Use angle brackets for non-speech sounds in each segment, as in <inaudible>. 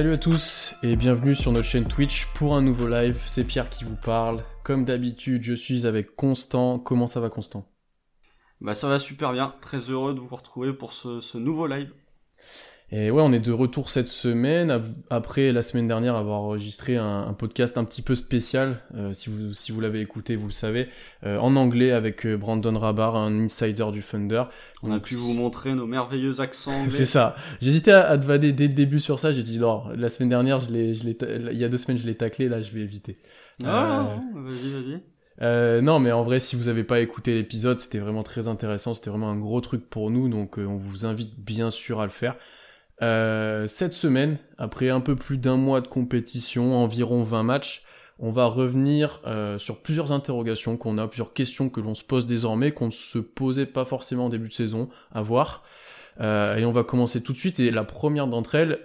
Salut à tous et bienvenue sur notre chaîne Twitch pour un nouveau live. C'est Pierre qui vous parle. Comme d'habitude, je suis avec Constant. Comment ça va Constant? Bah ça va super bien. Très heureux de vous retrouver pour ce, ce nouveau live. Et ouais, on est de retour cette semaine, après la semaine dernière avoir enregistré un, podcast un petit peu spécial, euh, si vous, si vous l'avez écouté, vous le savez, euh, en anglais avec euh, Brandon Rabar, un insider du Thunder. On a pu vous montrer nos merveilleux accents <laughs> anglais. C'est ça. J'hésitais à, à te vader dès le début sur ça, j'ai dit non, la semaine dernière, je l'ai, je l'ai, il y a deux semaines, je l'ai taclé, là, je vais éviter. Ah, vas-y, vas-y. Euh, non, mais en vrai, si vous avez pas écouté l'épisode, c'était vraiment très intéressant, c'était vraiment un gros truc pour nous, donc on vous invite bien sûr à le faire. Euh, cette semaine, après un peu plus d'un mois de compétition, environ 20 matchs, on va revenir euh, sur plusieurs interrogations qu'on a, plusieurs questions que l'on se pose désormais, qu'on ne se posait pas forcément en début de saison, à voir. Euh, et on va commencer tout de suite. Et la première d'entre elles,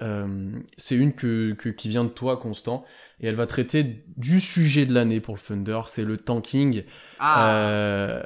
c'est une que, qui vient de toi, Constant. Et elle va traiter du sujet de l'année pour le Thunder, c'est le tanking. Ah.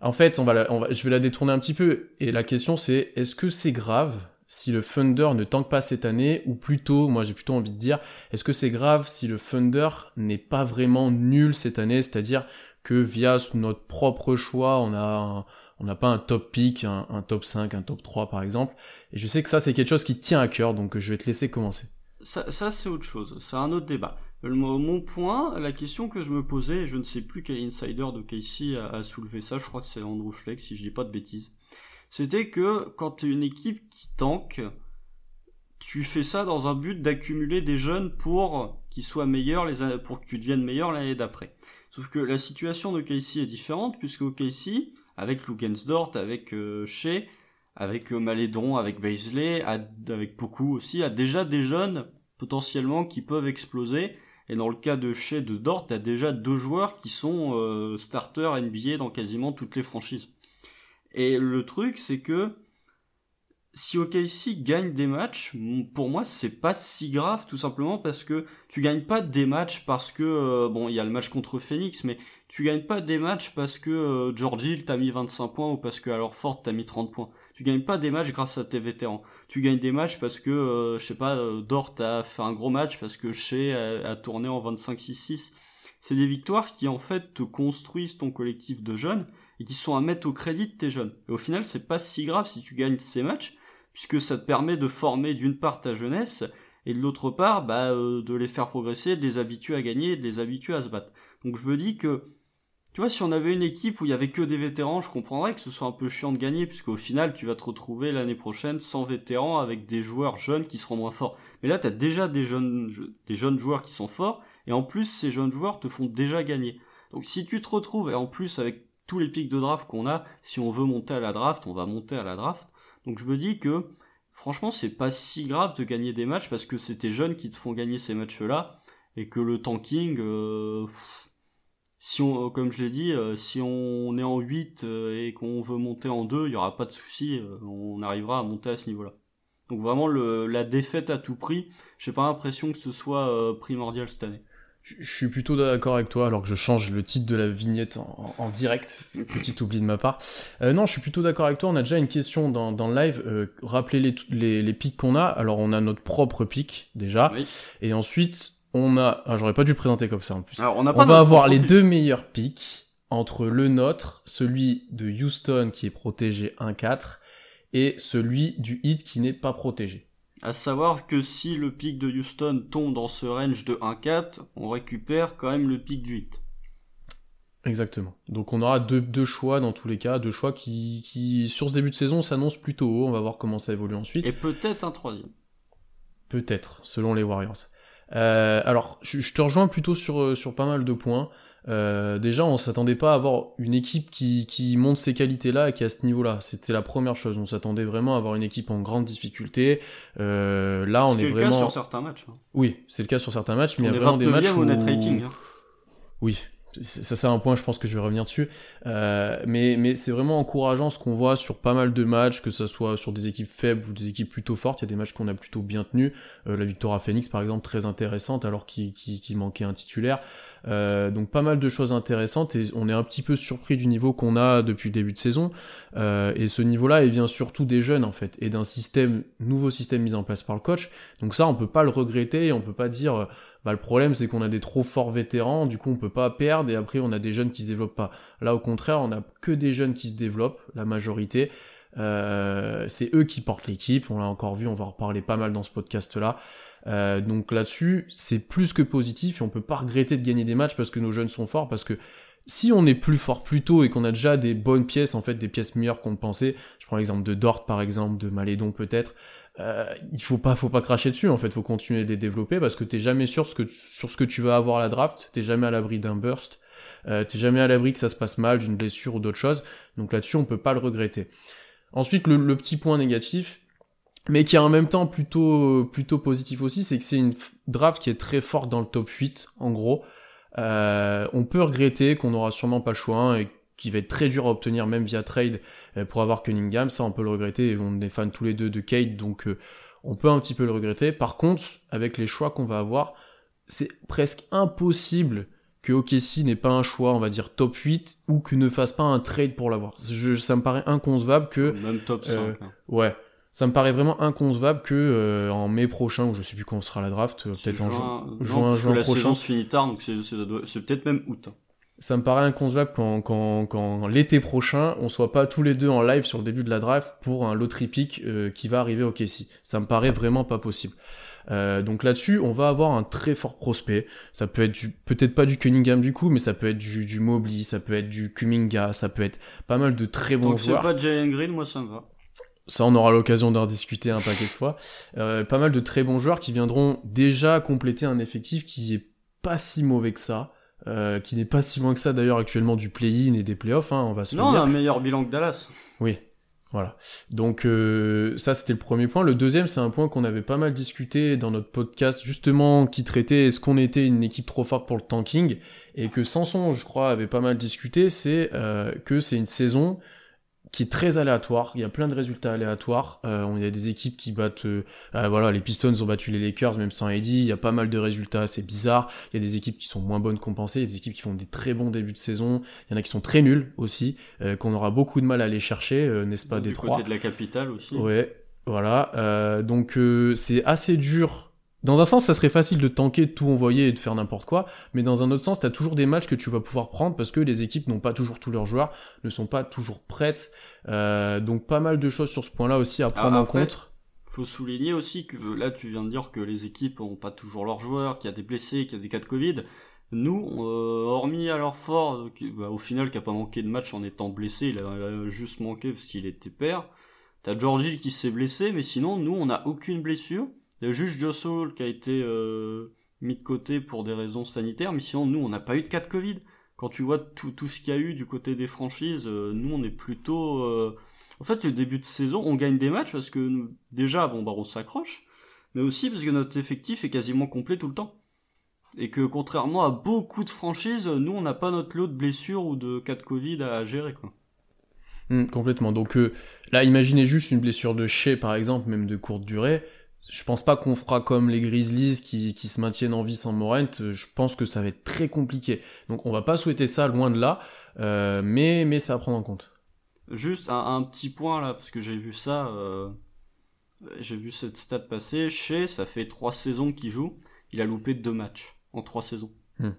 en fait, on va, on va, je vais la détourner un petit peu. Et la question c'est, est-ce que c'est grave si le Thunder ne tanque pas cette année, ou plutôt, moi j'ai plutôt envie de dire, est-ce que c'est grave si le Thunder n'est pas vraiment nul cette année, c'est-à-dire que via notre propre choix, on a on n'a pas un top pick, un, top 5, un top 3 par exemple, et je sais que ça c'est quelque chose qui tient à cœur, donc je vais te laisser commencer. Ça, ça c'est autre chose, c'est un autre débat. Mon point, la question que je me posais, je ne sais plus quel insider de Casey a, a soulevé ça, je crois que c'est Andrew Schleck si je dis pas de bêtises c'était que quand tu une équipe qui tank, tu fais ça dans un but d'accumuler des jeunes pour qu'ils soient meilleurs, les, pour que tu deviennes meilleur l'année d'après. Sauf que la situation de Casey est différente, puisque au avec Lugensdort, avec euh, Shea, avec euh, Malédon, avec Baisley, avec beaucoup aussi, a déjà des jeunes potentiellement qui peuvent exploser. Et dans le cas de Shea, de Dort, t'as déjà deux joueurs qui sont euh, starters NBA dans quasiment toutes les franchises. Et le truc, c'est que si OKC gagne des matchs, pour moi, c'est pas si grave, tout simplement parce que tu gagnes pas des matchs parce que, euh, bon, il y a le match contre Phoenix, mais tu gagnes pas des matchs parce que euh, George Hill t'a mis 25 points ou parce que alors Ford t'a mis 30 points. Tu gagnes pas des matchs grâce à tes vétérans. Tu gagnes des matchs parce que, euh, je sais pas, Dort a fait un gros match parce que Shea a tourné en 25-6-6. C'est des victoires qui, en fait, te construisent ton collectif de jeunes et qui sont à mettre au crédit de tes jeunes. Et au final, c'est pas si grave si tu gagnes ces matchs, puisque ça te permet de former d'une part ta jeunesse, et de l'autre part, bah, euh, de les faire progresser, de les habituer à gagner, de les habituer à se battre. Donc je me dis que, tu vois, si on avait une équipe où il y avait que des vétérans, je comprendrais que ce soit un peu chiant de gagner, puisqu'au final, tu vas te retrouver l'année prochaine sans vétérans avec des joueurs jeunes qui seront moins forts. Mais là, t'as déjà des jeunes, des jeunes joueurs qui sont forts, et en plus, ces jeunes joueurs te font déjà gagner. Donc si tu te retrouves, et en plus avec tous les pics de draft qu'on a, si on veut monter à la draft, on va monter à la draft. Donc je me dis que franchement c'est pas si grave de gagner des matchs parce que c'est tes jeunes qui te font gagner ces matchs-là et que le tanking, euh, si on, comme je l'ai dit, euh, si on est en 8 euh, et qu'on veut monter en 2, il y aura pas de souci, on arrivera à monter à ce niveau-là. Donc vraiment la défaite à tout prix, j'ai pas l'impression que ce soit primordial cette année. Je suis plutôt d'accord avec toi, alors que je change le titre de la vignette en, direct. Petit oubli de ma part. Euh, non, je suis plutôt d'accord avec toi. On a déjà une question dans, dans le live. Euh, rappelez les, les, les pics qu'on a. Alors, on a notre propre pic, déjà. Et ensuite, on a... Ah, j'aurais pas dû le présenter comme ça, en plus. on, on va avoir les deux meilleurs pics entre le nôtre, celui de Houston qui est protégé 1-4, et celui du Heat qui n'est pas protégé. À savoir que si le pic de Houston tombe dans ce range de 1-4, on récupère quand même le pic du 8. Exactement. Donc on aura deux, deux, choix dans tous les cas, deux choix qui, qui sur ce début de saison s'annoncent plutôt haut. On va voir comment ça évolue ensuite. Et peut-être un troisième. Peut-être, selon les Warriors. Euh, alors, je, je, te rejoins plutôt sur, euh, sur pas mal de points. Euh, déjà, on s'attendait pas à avoir une équipe qui, qui monte ces qualités-là et qui est à ce niveau-là. C'était la première chose. On s'attendait vraiment à avoir une équipe en grande difficulté. Euh, là, on est, vraiment. C'est le cas sur certains matchs. Hein. Oui, c'est le cas sur certains matchs, mais il y a vraiment des matchs où. net rating. Hein. Oui, ça c'est un point je pense que je vais revenir dessus. Euh, mais mais c'est vraiment encourageant ce qu'on voit sur pas mal de matchs que ce soit sur des équipes faibles ou des équipes plutôt fortes. Il y a des matchs qu'on a plutôt bien tenus. Euh, la victoire à Phoenix par exemple très intéressante alors qu'il manquait un titulaire Euh, donc pas mal de choses intéressantes et on est un petit peu surpris du niveau qu'on a depuis le début de saison. Euh, et ce niveau-là, il vient surtout des jeunes en fait et d'un système, nouveau système mis en place par le coach. Donc ça, on peut pas le regretter et on peut pas dire, bah le problème c'est qu'on a des trop forts vétérans, du coup on peut pas perdre et après on a des jeunes qui se développent pas. Là au contraire, on a que des jeunes qui se développent, la majorité. Euh, c'est eux qui portent l'équipe, on l'a encore vu, on va en reparler pas mal dans ce podcast-là. Euh, donc là-dessus, c'est plus que positif et on peut pas regretter de gagner des matchs parce que nos jeunes sont forts, parce que si on est plus fort plus tôt et qu'on a déjà des bonnes pièces, en fait des pièces meilleures qu'on pensait, je prends l'exemple de Dort par exemple, de Malédon peut-être, euh, il faut pas, faut pas cracher dessus en fait, faut continuer de les développer parce que t'es jamais sûr ce que, sur ce que tu vas avoir à la draft, t'es jamais à l'abri d'un burst, euh, t'es jamais à l'abri que ça se passe mal, d'une blessure ou d'autre chose, donc là-dessus on peut pas le regretter. Ensuite, le, petit point négatif, mais qui est en même temps plutôt, plutôt positif aussi, c'est que c'est une draft qui est très forte dans le top 8, en gros. Euh, on peut regretter qu'on n'aura sûrement pas le choix hein, et qui va être très dur à obtenir même via trade euh, pour avoir Cunningham, ça on peut le regretter, on est fans tous les deux de Kate, donc euh, on peut un petit peu le regretter. Par contre, avec les choix qu'on va avoir, c'est presque impossible que OKC n'ait pas un choix, on va dire top 8, ou qu'il ne fasse pas un trade pour l'avoir. ça me paraît inconcevable que... Même top 5. Euh, hein. Ouais. Ça me paraît vraiment inconcevable que euh, en mai prochain, ou je sais plus quand sera la draft, euh, peut-être en juin, juin, juin la saison se finit tard, donc c'est peut-être même août. Hein. Ça me paraît inconcevable quand, quand, quand l'été prochain, on soit pas tous les deux en live sur le début de la draft pour un lottery pick qui va arriver au KC. Ça me paraît vraiment pas possible. Euh, donc là-dessus, on va avoir un très fort prospect. Ça peut être peut-être pas du Cunningham du coup, mais ça peut être du, du Mobley, ça peut être du Kuminga, ça peut être pas mal de très bons joueurs. Donc c'est pas Jalen Green, moi ça me va. Ça, on aura l'occasion d'en discuter un paquet de fois. Euh, pas mal de très bons joueurs qui viendront déjà compléter un effectif qui est pas si mauvais que ça. Euh, qui n'est pas si loin que ça d'ailleurs actuellement du play-in et des playoffs, hein, on va se Non, on a un meilleur bilan que Dallas. Oui, voilà. Donc euh, ça c'était le premier point. Le deuxième c'est un point qu'on avait pas mal discuté dans notre podcast justement qui traitait est-ce qu'on était une équipe trop forte pour le tanking et que Sanson je crois avait pas mal discuté c'est euh, que c'est une saison qui est très aléatoire. Il y a plein de résultats aléatoires. Euh, il y a des équipes qui battent, euh, euh, voilà, les Pistons ont battu les Lakers même sans Eddie. Il y a pas mal de résultats, c'est bizarre. Il y a des équipes qui sont moins bonnes compensées. Il y a des équipes qui font des très bons débuts de saison. Il y en a qui sont très nuls aussi, euh, qu'on aura beaucoup de mal à aller chercher, n'est-ce pas, des. Du côté de la capitale aussi. Ouais, voilà. donc c'est assez dur dans un sens, ça serait facile de tanker, de tout envoyer et de faire n'importe quoi, mais dans un autre sens, t'as toujours des matchs que tu vas pouvoir prendre parce que les équipes n'ont pas toujours tous leurs joueurs, ne sont pas toujours prêtes, euh, donc pas mal de choses sur ce point-là aussi à prendre en compte. Faut souligner aussi que là, tu viens de dire que les équipes n'ont pas toujours leurs joueurs, qu'il y a des blessés, qu'il y a des cas de Covid. Nous, euh, hormis alors fort, bah, au final, qui a pas manqué de match en étant blessé, il a, juste manqué parce qu'il était père. T'as Georgie qui s'est blessé, mais sinon, nous, on n'a aucune blessure. Il y a juste Joss qui a été euh, mis de côté pour des raisons sanitaires, mais sinon, nous, on n'a pas eu de cas de Covid. Quand tu vois tout, ce qu'il y a eu du côté des franchises, euh, nous, on est plutôt... Euh, en fait, le début de saison, on gagne des matchs parce que déjà, bon, bah, on s'accroche, mais aussi parce que notre effectif est quasiment complet tout le temps. Et que contrairement à beaucoup de franchises, nous, on n'a pas notre lot de blessures ou de cas de Covid à gérer. Hum, complètement. Donc là, imaginez juste une blessure de chez, par exemple, même de courte durée je pense pas qu'on fera comme les Grizzlies qui, qui se maintiennent en vie sans Morent. Je pense que ça va être très compliqué. Donc on va pas souhaiter ça loin de là, euh, mais, mais ça à prendre en compte. Juste un, petit point là, parce que j'ai vu ça, euh, j'ai vu cette stat passer. Chez, ça fait trois saisons qu'il joue. Il a loupé deux matchs en trois saisons. Hmm.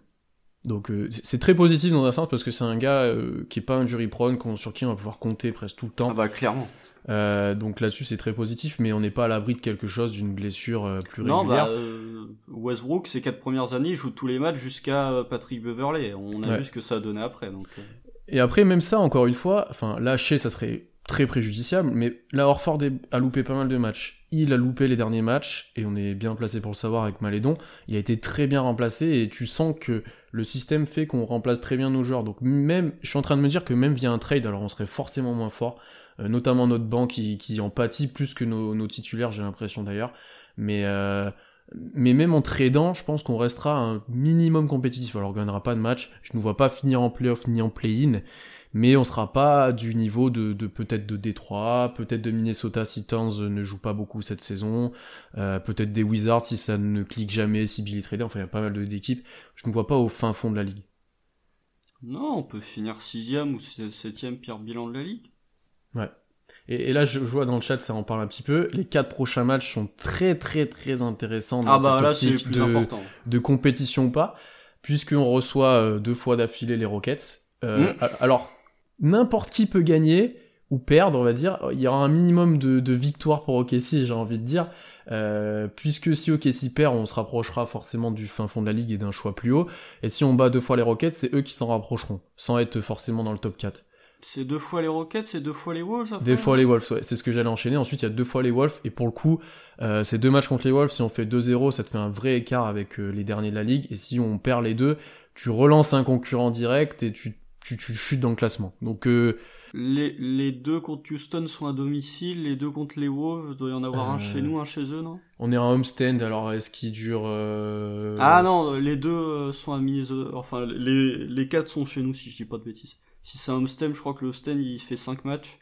Donc euh, c'est très positif dans un sens parce que c'est un gars qui est pas un jury prone, sur qui on va pouvoir compter presque tout le temps. Ah bah clairement. Euh, donc là-dessus c'est très positif, mais on n'est pas à l'abri de quelque chose, d'une blessure euh, plus régulière. Non, bah, euh, Westbrook, ces quatre premières années, il joue tous les matchs jusqu'à Patrick Beverley. On a vu ce que ça a donné après. Donc... Et après, même ça, encore une fois, enfin, lâcher, ça serait très préjudiciable, mais là, Orford a loupé pas mal de matchs. Il a loupé les derniers matchs, et on est bien placé pour le savoir avec Malédon. Il a été très bien remplacé, et tu sens que le système fait qu'on remplace très bien nos joueurs. Donc même, je suis en train de me dire que même via un trade, alors on serait forcément moins fort. Euh, notamment notre banc qui, en pâtit plus que nos, titulaires, j'ai l'impression d'ailleurs. Mais, euh, mais même en tradant, je pense qu'on restera un minimum compétitif. Alors on gagnera pas de match, je ne vois pas finir en playoff ni en play-in, mais on sera pas du niveau de, de peut-être de Détroit, peut-être de Minnesota si Towns ne joue pas beaucoup cette saison, euh, peut-être des Wizards si ça ne clique jamais, si Billy Trader, enfin il y a pas mal d'équipes. Je ne vois pas au fin fond de la ligue. Non, on peut finir sixième ou septième pire bilan de la ligue. Ouais. Et, là, je, vois dans le chat, ça en parle un petit peu. Les quatre prochains matchs sont très très très intéressants dans ah bah, là, optique de, important. de compétition ou pas, puisqu'on reçoit euh, deux fois d'affilée les Rockets. Euh, mm. Alors, n'importe qui peut gagner ou perdre, on va dire. Il y aura un minimum de, de victoires pour OKC, j'ai envie de dire. Euh, puisque si OKC perd, on se rapprochera forcément du fin fond de la ligue et d'un choix plus haut. Et si on bat deux fois les Rockets, c'est eux qui s'en rapprocheront, sans être forcément dans le top 4. C'est deux fois les Rockets, c'est deux fois les Wolves après Deux fois les Wolves, ouais. C'est ce que j'allais enchaîner. Ensuite, il y a deux fois les Wolves. Et pour le coup, euh, c'est deux matchs contre les Wolves. Si on fait 2-0, ça te fait un vrai écart avec euh, les derniers de la ligue. Et si on perd les deux, tu relances un concurrent direct et tu, tu, tu chutes dans le classement. Donc, euh, les, les deux contre Houston sont à domicile, les deux contre les Wolves, il doit y en avoir un chez euh, nous, un chez eux, non? On est en homestand, alors est-ce qu'il dure... Ah non, les deux sont à Minnesota, enfin les, les quatre sont chez nous si je dis pas de bêtises. Si c'est un stem, je crois que le stem il fait 5 matchs.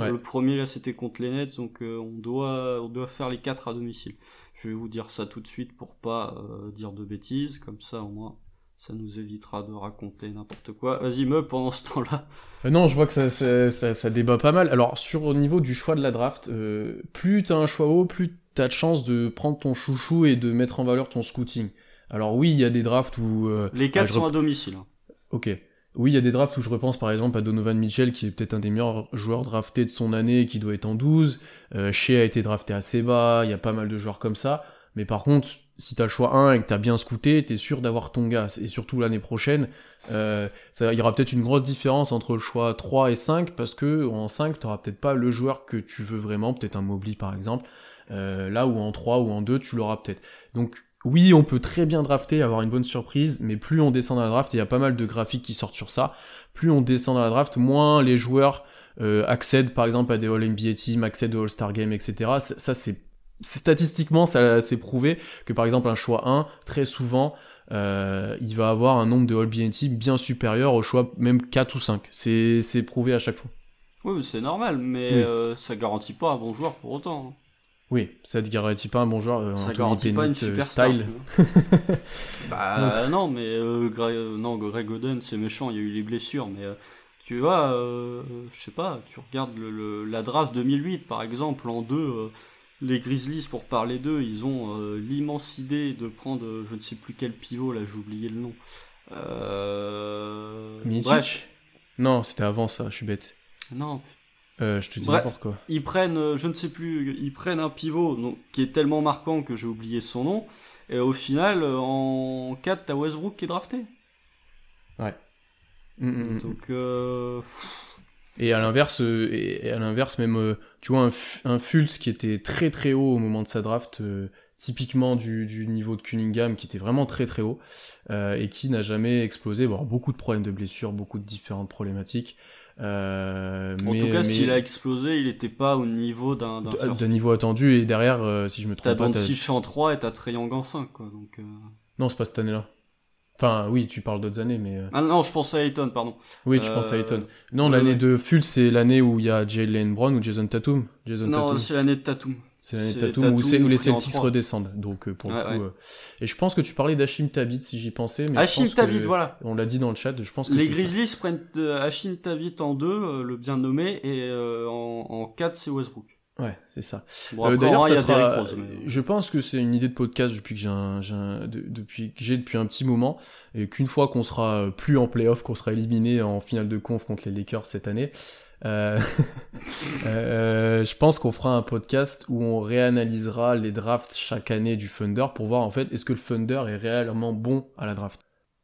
Le premier là c'était contre les Nets, donc euh, on doit on doit faire les 4 à domicile. Je vais vous dire ça tout de suite pour pas euh, dire de bêtises, comme ça au moins ça nous évitera de raconter n'importe quoi. Vas-y me pendant ce temps-là. Euh, non, je vois que ça, ça, ça, débat pas mal. Alors sur au niveau du choix de la draft, plus t'as un choix haut, plus t'as de chance de prendre ton chouchou et de mettre en valeur ton scouting. Alors oui, il y a des drafts où les 4 sont à domicile. Hein. Ok. Oui, il y a des drafts où je repense par exemple à Donovan Mitchell, qui est peut-être un des meilleurs joueurs draftés de son année, qui doit être en 12. Euh, Shea a été drafté assez bas, il y a pas mal de joueurs comme ça. Mais par contre, si t'as le choix 1 et que t'as bien scouté, t'es sûr d'avoir ton gars. Et surtout l'année prochaine, euh, il y aura peut-être une grosse différence entre le choix 3 et 5, parce que en 5, t'auras peut-être pas le joueur que tu veux vraiment, peut-être un Mobley par exemple. Euh, là où en 3 ou en 2, tu l'auras peut-être. Donc oui, on peut très bien drafter, avoir une bonne surprise, mais plus on descend dans la draft, il y a pas mal de graphiques qui sortent sur ça, plus on descend dans la draft, moins les joueurs euh, accèdent par exemple à des All-NBA Team, accèdent au All-Star Game, etc. Ça, c'est statistiquement, ça c'est prouvé que par exemple un choix 1, très souvent, euh, il va avoir un nombre de All-NBA Team bien supérieur au choix même 4 ou 5. C'est prouvé à chaque fois. Oui, c'est normal, mais euh, ça garantit pas un bon joueur pour autant. Oui, ça ne garantit pas un bon joueur. Euh, ça garantit pas une euh, super style. <laughs> bah non, mais euh, Greg, non, Greg Oden, c'est méchant, il y a eu les blessures, mais tu vois, je sais pas, tu regardes le, la draft 2008 par exemple, en deux, les Grizzlies, pour parler d'eux, ils ont l'immense idée de prendre, je ne sais plus quel pivot, là j'ai oublié le nom. Euh... Bref. Non, c'était avant ça, je suis bête. Non, euh, je te dis n'importe quoi. Ils prennent, euh, je ne sais plus, ils prennent un pivot donc, qui est tellement marquant que j'ai oublié son nom. Et au final, euh, en 4, t'as Westbrook qui est drafté. Ouais. Mm, mm, mm. Donc. Euh... Et à l'inverse, et à l'inverse même, tu vois un, un Fultz qui était très très haut au moment de sa draft, typiquement du, du, niveau de Cunningham qui était vraiment très très haut et qui n'a jamais explosé. Bon, beaucoup de problèmes de blessures, beaucoup de différentes problématiques. Euh, en tout cas, s'il a explosé, il n'était pas au niveau d'un d'un niveau attendu et derrière, euh, si je me trompe pas, t'as Doncic en 3 et t'as Young en 5 quoi. Donc euh... non, c'est pas cette année-là. Enfin, oui, tu parles d'autres années, mais. Euh, ah non, je pense à Ayton, pardon. Oui, tu penses à Ayton. Non, l'année de Fultz, c'est l'année où il y a Jalen Brown ou Jason Tatum. Jason non, c'est l'année de Tatum. C'est l'année Tatum, où, les Celtics redescendent. Donc, pour le coup. Et je pense que tu parlais d'Achim Tabit, si j'y pensais. Mais Hashim Tabit, voilà. On l'a dit dans le chat, je pense que Les Grizzlies prennent Hashim Tabit en 2, le bien nommé, et en, en 4, c'est Westbrook. Ouais, c'est ça. euh, D'ailleurs, sera... je pense que c'est une idée de podcast depuis que j'ai un, un, depuis que j'ai depuis un petit moment et qu'une fois qu'on sera plus en playoff, qu'on sera éliminé en finale de conf contre les Lakers cette année, <laughs> euh, euh, je pense qu'on fera un podcast où on réanalysera les drafts chaque année du Thunder pour voir en fait est-ce que le Thunder est réellement bon à la draft?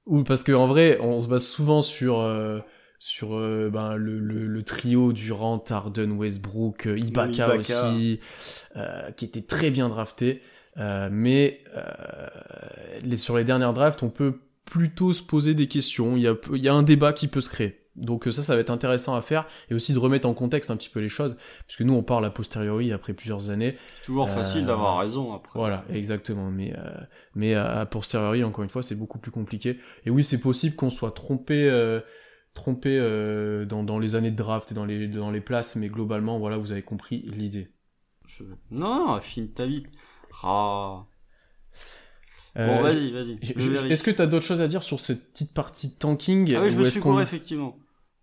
Ou parce qu'en vrai, on se base souvent sur euh, sur euh, ben, le, le, le, trio Durant, Harden, Westbrook, euh, Ibaka, aussi, euh, qui était très bien drafté. mais les, sur les dernières drafts, on peut plutôt se poser des questions. Il y a, il y a un débat qui peut se créer. Donc ça, ça va être intéressant à faire et aussi de remettre en contexte un petit peu les choses, puisque nous on parle a posteriori après plusieurs années. C'est toujours facile d'avoir raison après. Voilà, exactement. Mais mais a posteriori, encore une fois, c'est beaucoup plus compliqué. Et oui, c'est possible qu'on soit trompé trompé euh, dans, dans, les années de draft et dans les, dans les places, mais globalement, voilà, vous avez compris l'idée. Non, non, Hachim Tavit. Ah. Bon, euh, vas-y, vas-y. Est-ce que tu as d'autres choses à dire sur cette petite partie tanking Ah oui, je me suis couru, effectivement.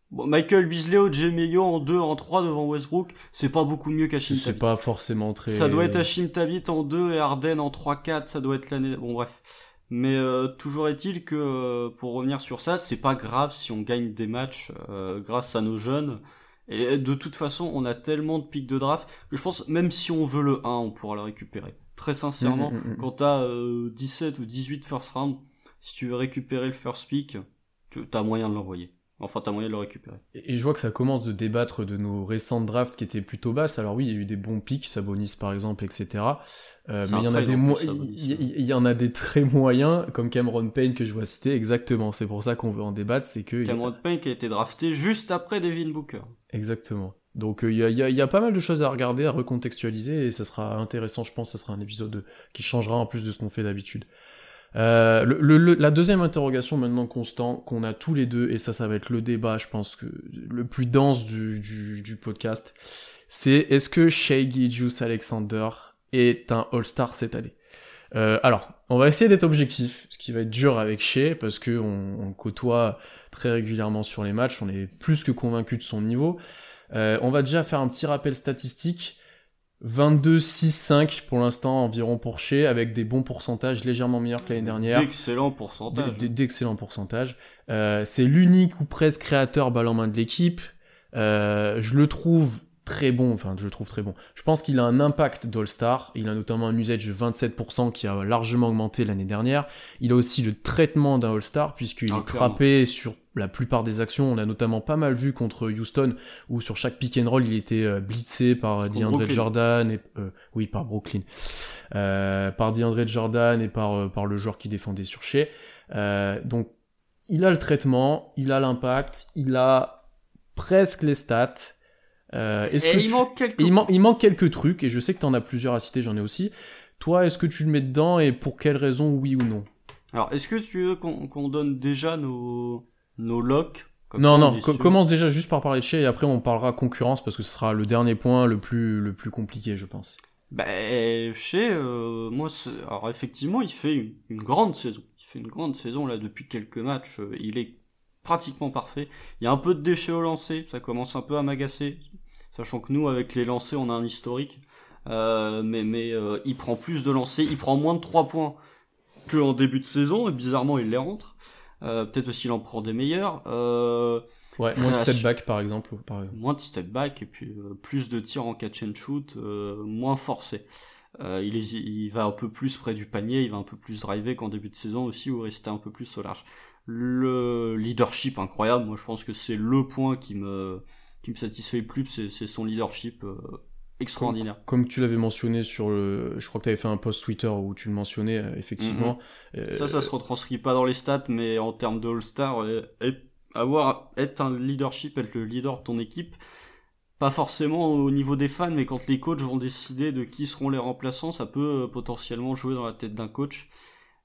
Bon, Michael Beasley au Meyo en 2, en 3 devant Westbrook, c'est pas beaucoup mieux qu'Hachim Tavit. C'est pas forcément très... Ça doit être Hachim Tavit en 2 et Arden en 3-4, ça doit être l'année... Bon, bref. Mais euh, toujours est-il que, euh, pour revenir sur ça, c'est pas grave si on gagne des matchs euh, grâce à nos jeunes. Et de toute façon, on a tellement de pics de draft que je pense, même si on veut le 1, on pourra le récupérer. Très sincèrement, mm, mm, mm, quand t'as 17 ou 18 first round, si tu veux récupérer le first pick, tu as moyen de l'envoyer. Enfin, t'as moyen de le récupérer. Et je vois que ça commence de débattre de nos récentes drafts qui étaient plutôt basses. Alors oui, il y a eu des bons pics, Sabonis par exemple, etc. Euh, mais il y en a des il y, en a des très moyens, comme Cameron Payne que je vois citer. Exactement. C'est pour ça qu'on veut en débattre, c'est que Cameron Payne qui a été drafté juste après Devin Booker. Exactement. Donc il y, a, y, a, pas mal de choses à regarder, à recontextualiser, et ça sera intéressant, je pense, ça sera un épisode qui changera en plus de ce qu'on fait d'habitude. Euh, la deuxième interrogation maintenant constant qu'on a tous les deux, et ça ça va être le débat, je pense que le plus dense du, podcast, c'est est-ce que Shea Gijus Alexander est un All-Star cette année? Euh, Alors, on va essayer d'être objectif, ce qui va être dur avec Shea, parce que on, on, côtoie très régulièrement sur les matchs, on est plus que convaincu de son niveau. Euh, on va déjà faire un petit rappel statistique. 22-6-5 pour l'instant environ pour chez avec des bons pourcentages légèrement meilleurs que l'année dernière. D'excellents pourcentages. D'excellents pourcentages. Euh, c'est l'unique ou presque créateur balle en main de l'équipe. Euh, je le trouve très bon, enfin je le trouve très bon. Je pense qu'il a un impact d'All-Star, il a notamment un usage de 27% qui a largement augmenté l'année dernière. Il a aussi le traitement d'un All-Star puisqu'il ah, est trappé sur la plupart des actions. On a notamment pas mal vu contre Houston où sur chaque pick and roll il était euh, blitzé par DeAndre Jordan et euh, oui par Brooklyn, euh, par DeAndre Jordan et par euh, par le joueur qui défendait sur Shea. donc il a le traitement, il a l'impact, il a presque les stats. Euh, il, manque quelques... il, manque quelques trucs, et je sais que tu en as plusieurs à citer, j'en ai aussi. Toi, est-ce que tu le mets dedans, et pour quelles raisons, oui ou non? Alors, est-ce que tu veux qu'on donne déjà nos, nos locks non, non, commence déjà juste par parler de Shea et après on parlera concurrence parce que ce sera le dernier point le plus, le plus compliqué, je pense. Ben, Shea, euh, moi, alors effectivement, il fait une, une, grande saison. Il fait une grande saison là depuis quelques matchs. Euh, il est pratiquement parfait. Il y a un peu de déchets au lancer, ça commence un peu à m'agacer, sachant que nous, avec les lancers, on a un historique. Euh, mais mais euh, il prend plus de lancers, il prend moins de 3 points que en début de saison, et bizarrement, il les rentre. Euh, peut-être aussi il en prend des meilleurs. ouais, moins de step back par exemple. Moins de step back, et puis plus de tirs en catch and shoot, moins forcé. il, est, il va un peu plus près du panier, il va un peu plus driver qu'en début de saison aussi, ou rester un peu plus au large le leadership incroyable. Moi, je pense que c'est le point qui me qui me satisfait le plus, c'est son leadership euh, extraordinaire. Comme, tu l'avais mentionné sur le, je crois que tu avais fait un post Twitter où tu le mentionnais euh, effectivement. Mhm. ça, ça se retranscrit pas dans les stats, mais en termes de All-Star, euh, avoir être un leadership, être le leader de ton équipe, pas forcément au niveau des fans, mais quand les coachs vont décider de qui seront les remplaçants, ça peut potentiellement jouer dans la tête d'un coach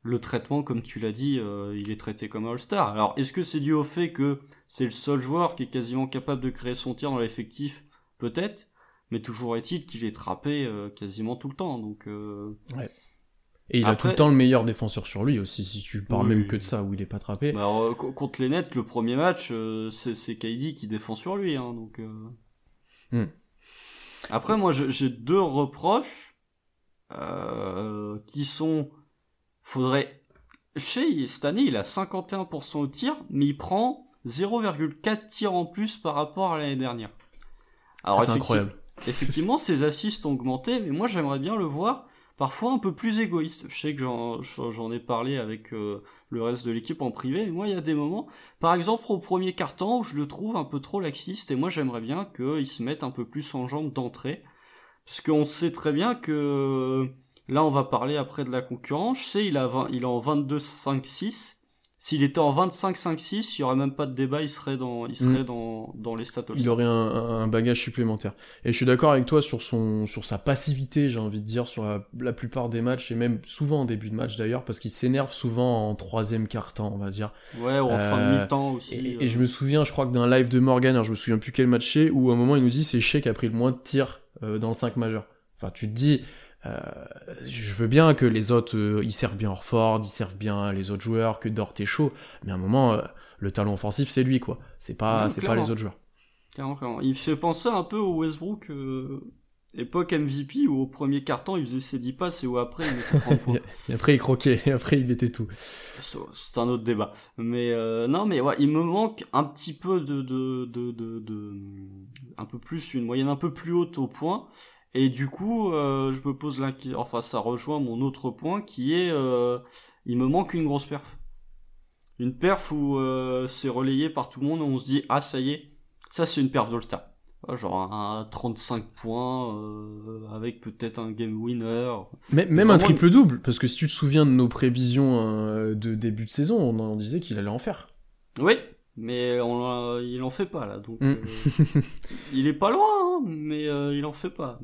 le traitement, comme tu l'as dit, euh, il est traité comme un All-Star. Alors, est-ce que c'est dû au fait que c'est le seul joueur qui est quasiment capable de créer son tir dans l'effectif? Peut-être, mais toujours est-il qu'il est trappé euh, quasiment tout le temps. Donc, euh... ouais. Et il a tout le temps le meilleur défenseur sur lui aussi, si tu parles même que de ça, où il est pas trappé. Bah, euh, contre les Nets, le premier match, c'est KD qui défend sur lui. Hein, donc, hmm. Après, moi, j'ai deux reproches qui sont faudrait... Chez cette année, il a 51% au tir, mais il prend 0,4 tirs en plus par rapport à l'année dernière. Alors, c'est incroyable. Effectivement, ses assists ont augmenté, mais moi j'aimerais bien le voir parfois un peu plus égoïste. Je sais que j'en ai parlé avec euh, le reste de l'équipe en privé, mais moi il y a des moments, par exemple au premier carton où je le trouve un peu trop laxiste, et moi j'aimerais bien qu'il se mette un peu plus en jambe d'entrée, parce qu'on sait très bien que Là, on va parler après de la concurrence. Je sais, il a, il a en 22-5-6. S'il était en 25-5-6, il y aurait même pas de débat, il serait dans, il serait mm. dans, dans les stats. Il aurait un, un, bagage supplémentaire. Et je suis d'accord avec toi sur son, sur sa passivité, j'ai envie de dire, sur la, plupart des matchs et même souvent en début de match d'ailleurs, parce qu'il s'énerve souvent en troisième quart temps, on va dire. Ouais, ou en fin de euh, mi-temps aussi. Et, je me souviens, je crois que d'un live de Morgan, alors je me souviens plus quel match c'est, où à un moment il nous dit c'est Shea qui a pris le moins de tirs euh, dans le 5 majeur. Enfin, tu te dis, euh, je veux bien que les autres, euh, ils servent bien Orford, ils servent bien les autres joueurs, que Dort est chaud, mais à un moment, euh, le talent offensif, c'est lui, quoi. C'est pas, c'est pas les autres joueurs. Clairement, Il fait penser un peu au Westbrook, époque MVP, où au premier carton, il faisait ses 10 passes et où après, il mettait 30 <laughs> points. et après, il croquait, et après, il mettait tout. C'est un autre débat. Mais non, mais ouais, il me manque un petit peu de, de, de, de, de, un peu plus, une moyenne un peu plus haute au point. Et du coup, euh, je me pose là, enfin ça rejoint mon autre point qui est, euh, il me manque une grosse perf. Une perf où euh, c'est relayé par tout le monde, on se dit ah ça y est, ça c'est une perf d'All-Star. Genre un 35 points avec peut-être un game winner. Mais, même un triple double, parce que si tu te souviens de nos prévisions de début de saison, on disait qu'il allait en faire. Oui, mais on, il en fait pas là, donc mm. euh, il est pas loin, hein, mais euh, il en fait pas.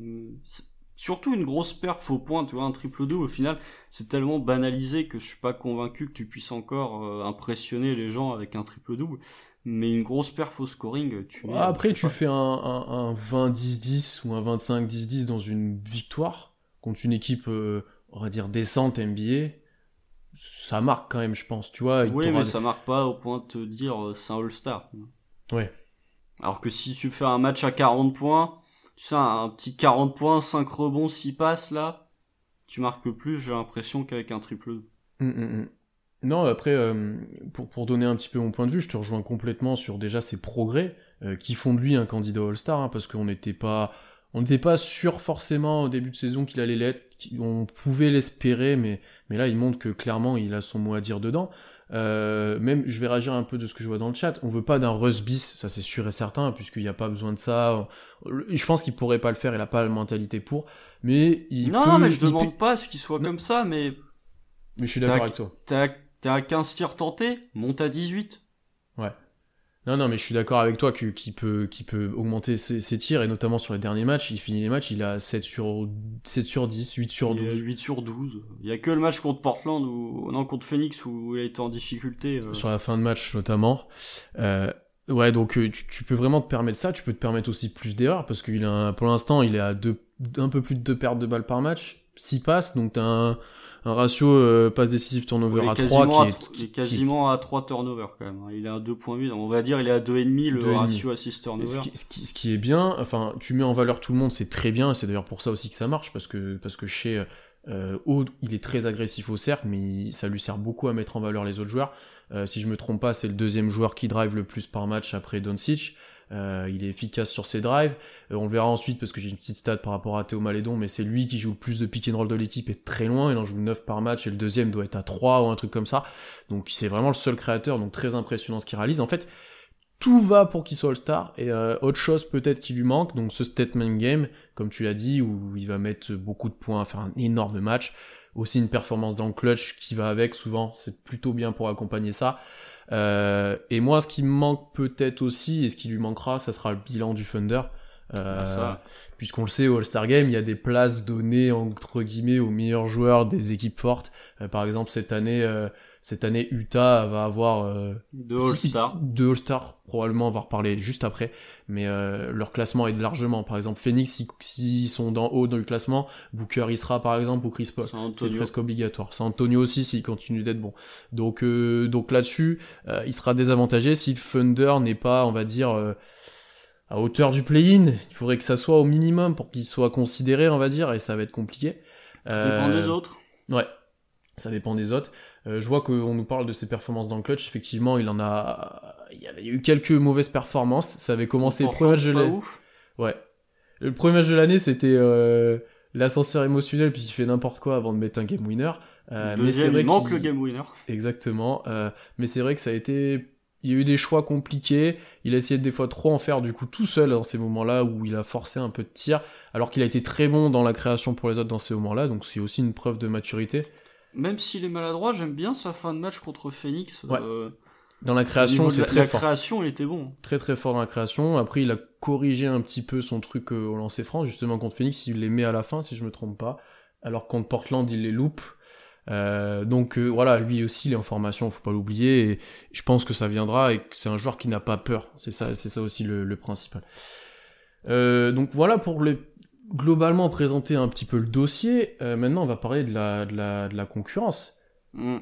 Surtout une grosse perf au point, tu vois, un triple double au final, c'est tellement banalisé que je suis pas convaincu que tu puisses encore euh, impressionner les gens avec un triple double. Mais une grosse perf au scoring, tu. après, tu fais un, un, un 20-10-10 ou un 25-10-10 dans une victoire contre une équipe, on va dire décente NBA ça marque quand même, je pense, tu vois. Oui, mais ça marque pas au point de te dire euh, c'est un All-Star. Ouais. Alors que si tu fais un match à 40 points, tu sais, un petit 40 points, 5 rebonds, 6 passes, là, tu marques plus, j'ai l'impression, qu'avec un triple. Hum, hum, hum. Non, après, euh, pour, pour donner un petit peu mon point de vue, je te rejoins complètement sur déjà ses progrès euh, qui font de lui un candidat All-Star, hein, parce qu'on n'était pas on n'était pas sûr forcément au début de saison qu'il allait l'être, on pouvait l'espérer, mais, mais là il montre que clairement il a son mot à dire dedans. Euh, même, je vais réagir un peu de ce que je vois dans le chat. On veut pas d'un Russ bis, ça c'est sûr et certain, puisqu'il n'y a pas besoin de ça. Je pense qu'il pourrait pas le faire, il a pas la mentalité pour. Mais il non, non, mais je demande pas ce qu'il soit comme ça, mais. Mais je suis d'accord avec toi. T'as à 15 tirs tentés, monte à 18. Ouais. Non, non, mais je suis d'accord avec toi qui peut, qui peut augmenter ses, tirs, et notamment sur les derniers matchs, il finit les matchs, il a 7 sur, 7 sur 10, 8 sur 12. Il 8 sur 12. Il y a que le match contre Portland, ou non, contre Phoenix, où il a été en difficulté. Euh. Sur la fin de match, notamment. Euh, ouais, donc euh, tu, peux vraiment te permettre ça, tu peux te permettre aussi plus d'erreurs, parce qu'il a, pour l'instant, il est à deux, un peu plus de 2 pertes de balles par match, 6 passes, donc t'as un un ratio euh, passe décisif turnover à 3 qui est, quasiment à 3 turnovers quand même. Hein. Il est à 2.8, on va dire il est à 2,5 le ratio assist turnover. Ce qui, ce, qui, est bien, enfin tu mets en valeur tout le monde, c'est très bien, c'est d'ailleurs pour ça aussi que ça marche, parce que, parce que chez euh, il est très agressif au cercle, mais ça lui sert beaucoup à mettre en valeur les autres joueurs. Euh, si je me trompe pas, c'est le deuxième joueur qui drive le plus par match après Doncic. Euh, il est efficace sur ses drives. Euh, on verra ensuite parce que j'ai une petite stat par rapport à Théo Malédon, mais c'est lui qui joue le plus de pick and roll de l'équipe et très loin. Il en joue 9 par match et le deuxième doit être à 3 ou un truc comme ça. Donc c'est vraiment le seul créateur, donc très impressionnant ce qu'il réalise. En fait, tout va pour qu'il soit All-Star et euh, autre chose peut-être qui lui manque, donc ce statement game, comme tu l'as dit, où il va mettre beaucoup de points, faire un énorme match. Aussi une performance dans le clutch qui va avec, souvent c'est plutôt bien pour accompagner ça. Euh, et moi, ce qui me manque peut-être aussi, et ce qui lui manquera, ça sera le bilan du Thunder. Euh, ah, puisqu'on le sait au All-Star Game, il y a des places données entre guillemets aux meilleurs joueurs des équipes fortes. Euh, par exemple, cette année, euh, cette année, Utah va avoir euh, deux All-Stars. Deux All-Stars, probablement, on va reparler juste après. Mais euh, leur classement est largement. Par exemple, Phoenix, s'ils sont dans haut dans le classement, Booker y sera, par exemple, ou Chris Paul. C'est presque obligatoire. San Antonio aussi, s'il continue d'être bon. Donc, euh, donc là-dessus, euh, il sera désavantagé si le Thunder n'est pas, on va dire, euh, à hauteur du play-in. Il faudrait que ça soit au minimum pour qu'il soit considéré, on va dire, et ça va être compliqué. Ça dépend des autres. Ouais, ça dépend des autres. Euh, je vois qu'on nous parle de ses performances dans le clutch. Effectivement, il en a, il y a eu quelques mauvaises performances. Ça avait commencé le premier match de l'année. Ouais. Le premier match de l'année, c'était euh, l'ascenseur émotionnel puis il fait n'importe quoi avant de mettre un game winner. Euh, mais c'est vrai il manque le game winner. Exactement. Euh, mais c'est vrai que ça a été il y a eu des choix compliqués, il a essayé des fois trop en faire du coup tout seul dans ces moments-là où il a forcé un peu de tir, alors qu'il a été très bon dans la création pour les autres dans ces moments-là, donc c'est aussi une preuve de maturité. Même s'il est maladroit, j'aime bien sa fin de match contre Phoenix. Euh, dans la création, c'est très la fort. La création, il était bon. Très très fort dans la création. Après, il a corrigé un petit peu son truc au lancer franc, justement contre Phoenix, il les met à la fin, si je me trompe pas. Alors contre Portland, il les loupe. Euh, donc euh, voilà, lui aussi il est en formation, faut pas l'oublier. Et je pense que ça viendra et que c'est un joueur qui n'a pas peur. C'est ça, c'est ça aussi le, principal. Euh, donc voilà pour les globalement présenter un petit peu le dossier. maintenant, on va parler de la de la, de la concurrence. Mm.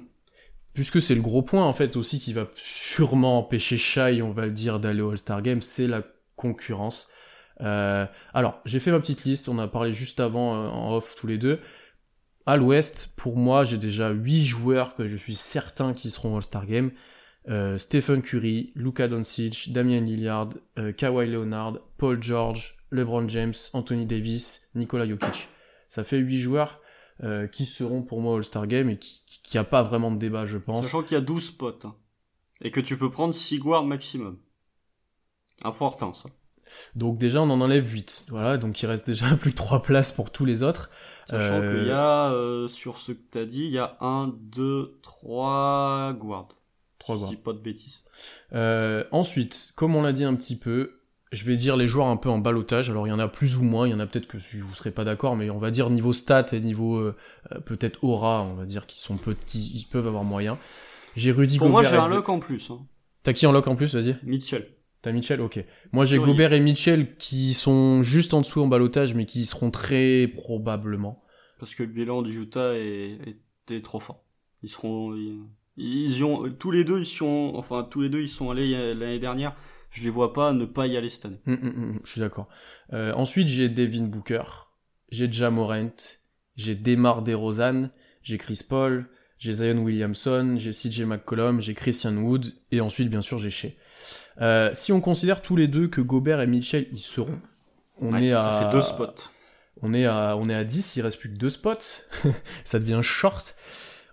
Puisque c'est le gros point en fait aussi qui va sûrement empêcher Shai, on va le dire, d'aller au All-Star Game, c'est la concurrence. alors, j'ai fait ma petite liste, on a parlé juste avant en off tous les deux. À l'ouest, pour moi, j'ai déjà 8 joueurs que je suis certain qui seront All-Star Game. Euh, Stephen Curry, Luka Doncic, Damian Lillard, euh, Kawhi Leonard, Paul George, LeBron James, Anthony Davis, Nikola Jokic. Ça fait 8 joueurs euh, qui seront pour moi All-Star Game et qui n'y a pas vraiment de débat, je pense. Sachant qu'il y a 12 spots. Hein. et que tu peux prendre 6 guards maximum. Important ça. Donc déjà on en enlève 8. Voilà, donc il reste déjà <laughs> plus de 3 places pour tous les autres. Sachant qu'il y a, euh, euh, sur ce que t'as dit, il y a 1, 2, 3 guards. 3 guards. Pas de bêtises. Euh, ensuite, comme on l'a dit un petit peu, je vais dire les joueurs un peu en balotage. Alors il y en a plus ou moins, il y en a peut-être que vous serez pas d'accord, mais on va dire niveau stats et niveau peut-être aura, on va dire qu'ils sont peu, qui peuvent avoir moyen. J'ai Rudy Pour moi j'ai un lock en plus. Hein. T'as qui en lock en plus, vas-y? Mitchell. T'as Mitchell? Ok. Moi j'ai Gobert et Mitchell qui sont juste en dessous en balotage, mais qui seront très probablement. Parce que le bilan du Utah était trop fort. Ils seront. Ils, ont, tous les deux, ils sont. Enfin, tous les deux, ils sont allés l'année dernière. Je les vois pas ne pas y aller cette année. Hum, hum, hum, je suis d'accord. Euh, ensuite, j'ai Devin Booker, j'ai Jamorant, j'ai Demar DeRozan, j'ai Chris Paul, j'ai Zion Williamson, j'ai CJ McCollum, j'ai Christian Wood, et ensuite, bien sûr, j'ai Shea. Euh, si on considère tous les deux que Gobert et Mitchell y seront, on est à. Ça fait deux spots. On est à, on est à 10, il reste plus que deux spots. <laughs> ça devient short.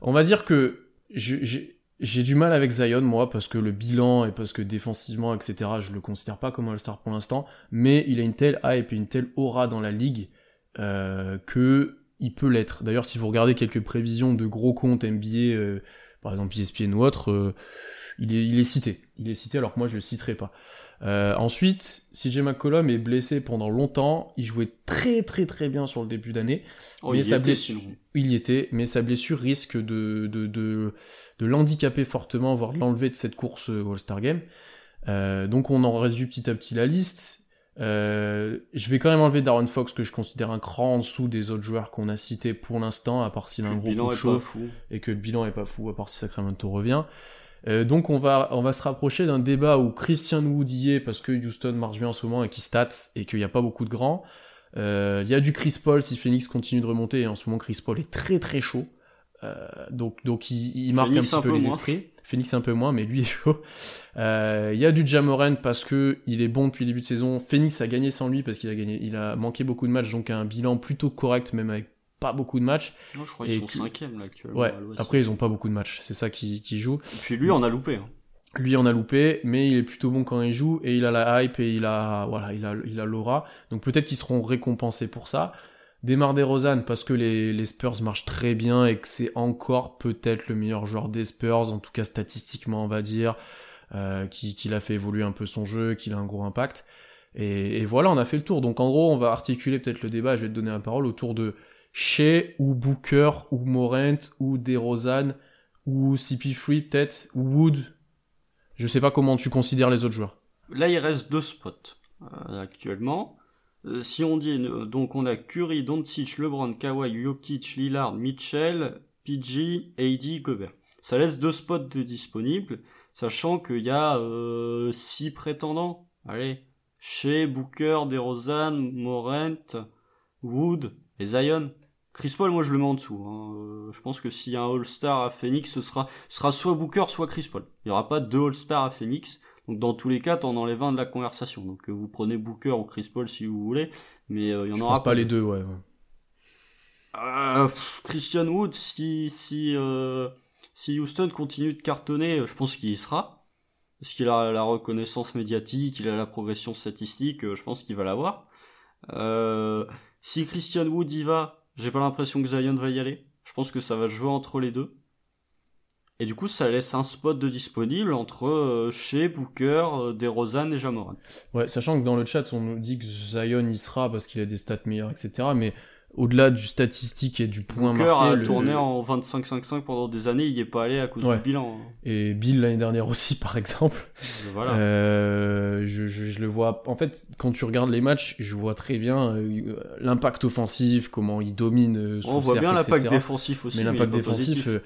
On va dire que j'ai du mal avec Zion, moi, parce que le bilan et parce que défensivement, etc., je le considère pas comme un All-Star pour l'instant, mais il a une telle hype et une telle aura dans la ligue euh, que il peut l'être. D'ailleurs, si vous regardez quelques prévisions de gros comptes NBA, euh, par exemple ESPN ou autre, euh, il, est, il est cité. Il est cité alors que moi je le citerai pas. Euh, ensuite, CJ McCollum est blessé pendant longtemps. Il jouait très très très bien sur le début d'année. Oh, mais il, sa blessure, il y était, mais sa blessure risque de, de, de, de l'handicaper fortement, voire de l'enlever de cette course All-Star Game. Euh, donc on en réduit petit à petit la liste. Euh, je vais quand même enlever Darren Fox que je considère un cran en dessous des autres joueurs qu'on a cités pour l'instant, à part s'il a un gros coup chaud et que le bilan est pas fou, à part si Sacramento revient. Euh, donc on va, on va se rapprocher d'un débat où Christian Wood y est parce que Houston marche bien en ce moment et qui stats et qu'il n'y a pas beaucoup de grands. Euh, il y a du Chris Paul si Phoenix continue de remonter et en ce moment Chris Paul est très très chaud. Euh, donc donc il, marque un petit peu, les esprits. Phoenix un peu moins, mais lui est chaud. Il y a du Jamoran parce que il est bon depuis le début de saison. Phoenix a gagné sans lui parce qu'il a gagné, il a manqué beaucoup de matchs, donc un bilan plutôt correct même avec pas beaucoup de matchs. Non, je crois qu'ils sont cinquième là actuellement. Ouais. Après ils ont pas beaucoup de matchs, c'est ça qui, qui joue. Et puis lui on a loupé. Hein. Lui on a loupé, mais il est plutôt bon quand il joue et il a la hype et il a voilà il a il a l'aura. Donc peut-être qu'ils seront récompensés pour ça. Démarre des Rosanne parce que les, Spurs marchent très bien et que c'est encore peut-être le meilleur joueur des Spurs, en tout cas statistiquement on va dire, euh, qui, qui l'a fait évoluer un peu son jeu, qu'il a un gros impact. Et, et, voilà, on a fait le tour. Donc en gros, on va articuler peut-être le débat, je vais te donner la parole, autour de chez ou Booker ou Morent ou DeRozan ou CP3 peut-être ou Wood. Je sais pas comment tu considères les autres joueurs. Là, il reste deux spots euh, actuellement. Euh, si on dit euh, donc on a Curry, Doncic, LeBron, Kawhi, Jokic, Lillard, Mitchell, PG, AD, Gobert. Ça laisse deux spots de disponibles, sachant qu'il y a six prétendants. Allez, chez Booker, DeRozan, Morent, Wood et Zion. Chris Paul, moi je le mets en dessous. Hein. Euh, je pense que s'il y a un All-Star à Phoenix, ce sera, sera soit Booker, soit Chris Paul. Il n'y aura pas deux All-Stars à Phoenix. Donc dans tous les cas, t'en enlèves un de la conversation. Donc euh, vous prenez Booker ou Chris Paul si vous voulez, mais euh, il y en aura pas. les deux, ouais. Christian Wood, si si si Houston continue de cartonner, je pense qu'il y sera. Parce qu'il a la reconnaissance médiatique, il a la progression statistique, je pense qu'il va l'avoir. si Christian Wood y va, j'ai pas l'impression que Zion va y aller. Je pense que ça va jouer entre les deux. Et du coup, ça laisse un spot de disponible entre euh, chez Booker, euh, et Jamoran. Ouais, sachant que dans le chat, on nous dit que Zion y sera parce qu'il a des stats meilleurs, etc. Mais au-delà du statistique et du point Booker marqué. a le- tourné en 25-5-5 pendant des années, il y est pas allé à cause Ouais. du bilan. hein. Et Bill l'année dernière aussi, <laughs> par exemple. Voilà. Euh, je, je, je le vois. En fait, quand tu regardes les matchs, je vois très bien euh, l'impact offensif, comment il domine. euh, On voit bien l'impact défensif aussi. Mais l'impact défensif, euh,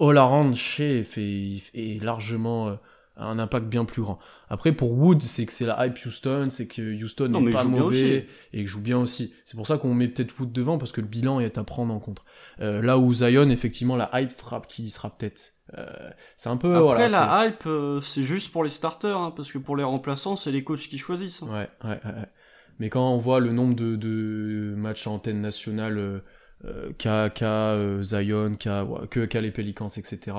all around chez fait, est largement euh, un impact bien plus grand. Après, pour Wood, c'est que c'est la hype Houston, c'est que Houston n'est pas mauvais et joue bien aussi. C'est pour ça qu'on met peut-être Wood devant parce que le bilan est à prendre en compte. Euh, là où Zion, effectivement, la hype frappe qui y sera peut-être. Euh, c'est un peu. Après, voilà, la hype, euh, c'est juste pour les starters, hein, parce que pour les remplaçants, c'est les coachs qui choisissent. hein. Ouais, ouais, ouais. Mais quand on voit le nombre de, de matchs à antenne nationale qu'a euh, Zion, qu'a les Pelicans, etc.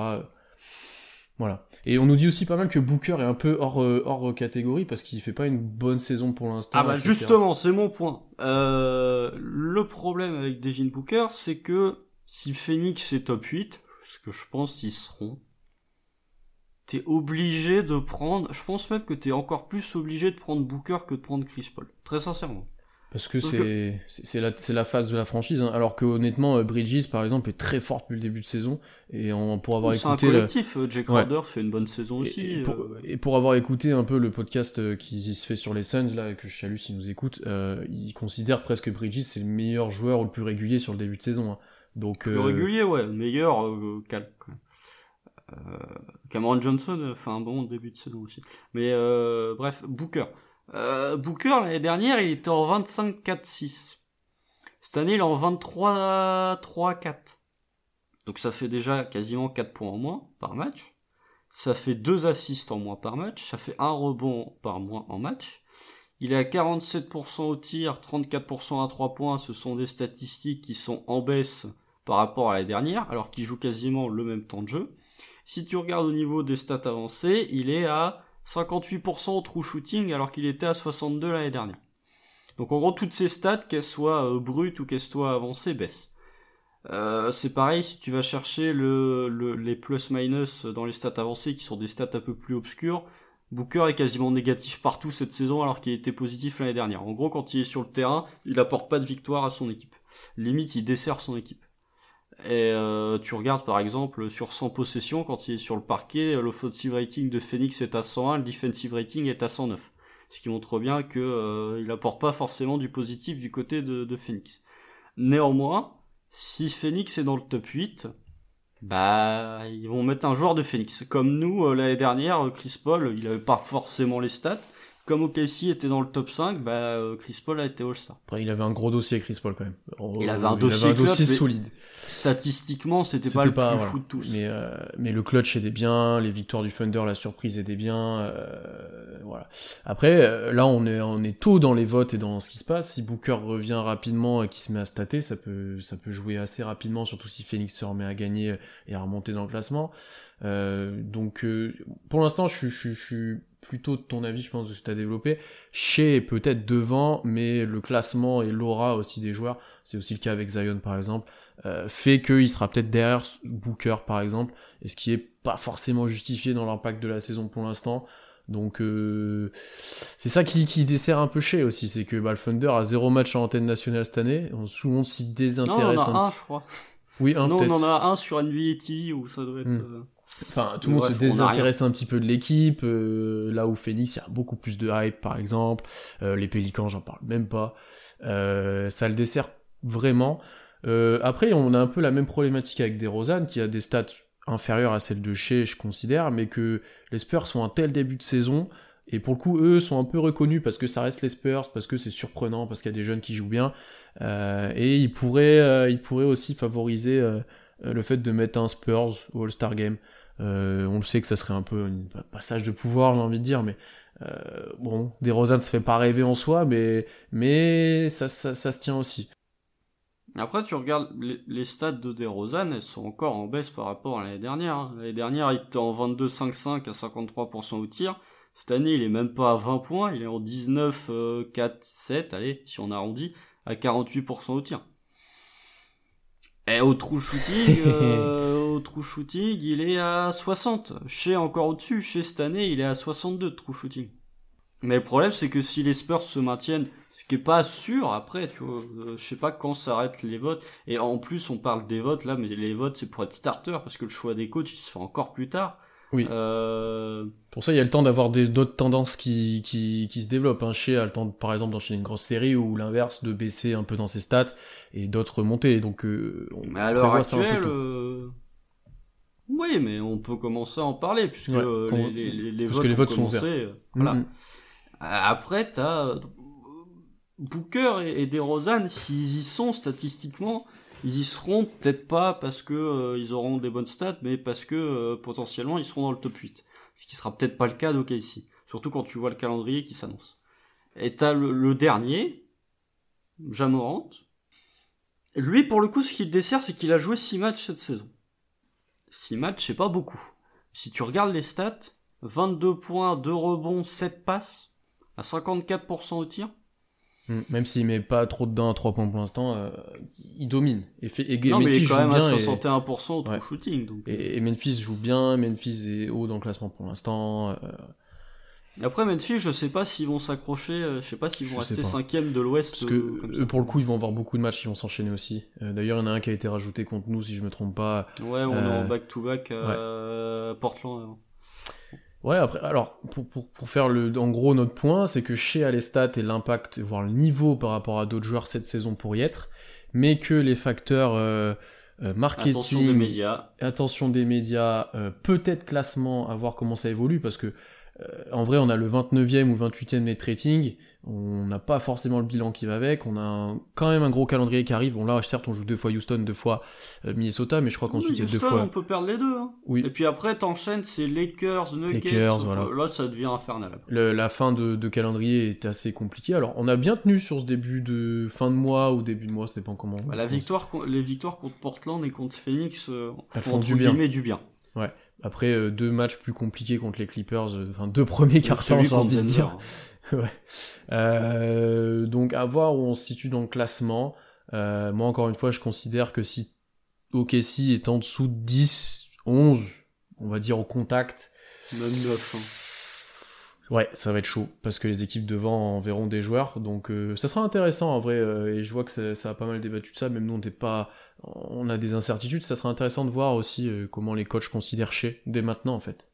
euh, voilà. Et on nous dit aussi pas mal que Booker est un peu hors, euh, hors catégorie parce qu'il fait pas une bonne saison pour l'instant. Ah bah etc. justement, c'est mon point. Euh, le problème avec Devin Booker, c'est que si Phoenix est top 8, ce que je pense qu'ils seront, t'es obligé de prendre, je pense même que t'es encore plus obligé de prendre Booker que de prendre Chris Paul. Très sincèrement. Parce que c'est c'est la, c'est la phase de la franchise. hein. Alors que honnêtement, euh, Bridges, par exemple, est très fort depuis le début de saison. Et on, pour avoir C'est un écouté... la- collectif, euh, Jake Ouais. Crowder fait une bonne saison Et- aussi. Et, pour, euh, et pour avoir écouté un peu le podcast qui se fait sur les Suns, là, que je salue s'ils nous écoutent, euh, ils considèrent presque que Bridges c'est le meilleur joueur ou le plus régulier sur le début de saison. hein. Donc, plus euh, régulier, ouais, meilleur euh, Cal. quand même. Euh, Cameron Johnson fait un bon début de saison aussi. Mais euh, bref, Booker. Euh, Booker l'année dernière, il était en 25-4-6. Cette année, il est en 23-3-4. Donc ça fait déjà quasiment 4 points en moins par match. Ça fait 2 assists en moins par match. Ça fait un rebond par moins en match. Il est à 47% au tir, 34% à 3 points. Ce sont des statistiques qui sont en baisse par rapport à l'année dernière, alors qu'il joue quasiment le même temps de jeu. Si tu regardes au niveau des stats avancées, il est à 58% au true shooting, alors qu'il était à 62 l'année dernière. Donc en gros, toutes ces stats, qu'elles soient euh, brutes ou qu'elles soient avancées, baissent. Euh, c'est pareil si tu vas chercher le, le- les plus-minus dans les stats avancées, qui sont des stats un peu plus obscures. Booker est quasiment négatif partout cette saison alors qu'il était positif l'année dernière. En gros, quand il est sur le terrain, il apporte pas de victoire à son équipe. Limite, il dessert son équipe. Et euh, tu regardes par exemple sur 100 possessions, quand il est sur le parquet, l'offensive rating de Phoenix est à 101, le defensive rating est à 109. Ce qui montre bien que euh, il apporte pas forcément du positif du côté de, de Phoenix. Néanmoins, si Phoenix est dans le top 8, bah ils vont mettre un joueur de Phoenix. Comme nous euh, l'année dernière, euh, Chris Paul, il avait pas forcément les stats. Comme OKC était dans le top 5, bah euh, Chris Paul a été All-Star. Après, il avait un gros dossier, Chris Paul, quand même. Oh, Il avait un dossier clutch, solide. Statistiquement, c'était pas le pas, plus voilà. fou de tous. Mais, euh, mais le clutch aidait bien, les victoires du Thunder, la surprise aidait bien. euh, voilà. Après, là, on est, on est tôt dans les votes et dans ce qui se passe. Si Booker revient rapidement et qu'il se met à stater, ça peut, ça peut jouer assez rapidement, surtout si Phoenix se remet à gagner et à remonter dans le classement. Euh, donc, euh, pour l'instant, je, suis- plutôt de ton avis, je pense, de ce que tu as développé. Chez est peut-être devant, mais le classement et l'aura aussi des joueurs, c'est aussi le cas avec Zion par exemple, euh, fait qu'il sera peut-être derrière Booker par exemple, et ce qui est pas forcément justifié dans l'impact de la saison pour l'instant. Donc euh, c'est ça qui, qui dessert un peu chez aussi, c'est que bah, le Thunder a zéro match en antenne nationale cette année, on, monde s'y non, on désintéresse en a un je crois. Oui, un non, on en a un sur NBA TV où ça doit être. Hmm. euh, Enfin, tout le monde se désintéresse un petit peu de l'équipe. euh, là où Phoenix, il y a beaucoup plus de hype, par exemple. Euh, les Pélicans, j'en parle même pas. Euh, ça le dessert vraiment. Après, on a un peu la même problématique avec DeRozan, qui a des stats inférieures à celles de chez, je considère, mais que les Spurs sont un tel début de saison. Et pour le coup, eux sont un peu reconnus parce que ça reste les Spurs, parce que c'est surprenant, parce qu'il y a des jeunes qui jouent bien. Et ils pourraient, ils pourraient aussi favoriser le fait de mettre un Spurs au All-Star Game. Euh, on le sait que ça serait un peu un passage de pouvoir, j'ai envie de dire, mais euh, bon, des ne se fait pas rêver en soi, mais, mais ça, ça, ça se tient aussi. Après, tu regardes les, stats de DeRozan, elles sont encore en baisse par rapport à l'année dernière. hein. L'année dernière, il était en 22-5-5 à 53% au tir. Cette année, il est même pas à 20 points, il est en 19-4-7, allez, si on arrondit, à 48% au tir. Et au true shooting, <laughs> euh, au true shooting, il est à 60. Chez encore au-dessus, chez cette année, il est à 62 de true shooting. Mais le problème, c'est que si les Spurs se maintiennent, ce qui est pas sûr après, tu vois, euh, je sais pas quand s'arrêtent les votes. Et en plus, on parle des votes là, mais les votes c'est pour être starter parce que le choix des coachs il se fait encore plus tard. Oui. Euh... Pour ça, il y a le temps d'avoir d'autres tendances qui, qui, qui se développent. Un chez a le temps, de, par exemple, d'enchaîner une grosse série ou l'inverse, de baisser un peu dans ses stats et d'autres monter. Donc, euh, on Mais à l'heure actuelle, euh, oui, mais on peut commencer à en parler puisque Ouais, on- les, les, les, les parce votes ont sont commencé. euh, Voilà. Mhm. Après, t'as Booker et, et DeRozan, s'ils y sont statistiquement, ils y seront peut-être pas parce que euh, ils auront des bonnes stats, mais parce que euh, potentiellement ils seront dans le top 8. Ce qui sera peut-être pas le cas d'OKC. Surtout quand tu vois le calendrier qui s'annonce. Et t'as le, le dernier, Jamorant. Lui, pour le coup, ce qu'il dessert, c'est qu'il a joué 6 matchs cette saison. 6 matchs, c'est pas beaucoup. Si tu regardes les stats, 22 points, 2 rebonds, 7 passes, à 54% au tir. Mm. Même s'il met pas trop dedans à 3 points pour l'instant, euh, il domine. Et, fait, et non, mais il est quand même à bien et- 61% au true Ouais. shooting. Donc. euh. Et, et Memphis joue bien, Memphis est haut dans le classement pour l'instant. euh, Après, Memphis, je sais pas s'ils vont s'accrocher, euh, je sais pas s'ils vont Je rester cinquième de l'Ouest. parce que euh, eux, pour le coup, ils vont avoir beaucoup de matchs, ils vont s'enchaîner aussi. Euh, D'ailleurs, il y en a un qui a été rajouté contre nous, si je me trompe pas. Ouais, on est en back-to-back à Portland. Ouais, après, alors, pour, pour, pour faire le, en gros notre point, c'est que chez Alestat et l'impact, voire le niveau par rapport à d'autres joueurs cette saison pour y être, mais que les facteurs euh, euh, marketing, Attention des médias. attention des médias, euh, peut-être classement, à voir comment ça évolue, parce que euh, en vrai, on a le 29e ou 28e net rating, on n'a pas forcément le bilan qui va avec, on a un- quand même un gros calendrier qui arrive. Bon là, certes, on joue deux fois Houston, deux fois euh, Minnesota, mais je crois qu'ensuite il y a deux Houston, fois. on peut perdre les deux. Hein. Oui, Et puis après, t'enchaînes, c'est Lakers, Nuggets. Lakers, voilà. Là, ça devient infernal. Le- la fin de, de calendrier est assez compliquée. Alors, on a bien tenu sur ce début de fin de mois ou début de mois, ça dépend comment. Bah, la victoire, les victoires contre Portland et contre Phoenix euh, font du bien. du bien. Après euh, deux matchs plus compliqués contre les Clippers, euh, enfin deux premiers cartons, j'ai envie de dire. <laughs> Ouais. Euh, donc à voir où on se situe dans le classement. Euh, moi encore une fois, je considère que si OKC est en dessous de 10, 11, on va dire au contact, Même 9. hein. ouais, ça va être chaud parce que les équipes devant enverront des joueurs. Donc euh, ça sera intéressant en vrai. euh, et je vois que ça, ça a pas mal débattu de ça. Même nous, on n'était pas, on a des incertitudes. Ça sera intéressant de voir aussi euh, comment les coachs considèrent chez dès maintenant en fait.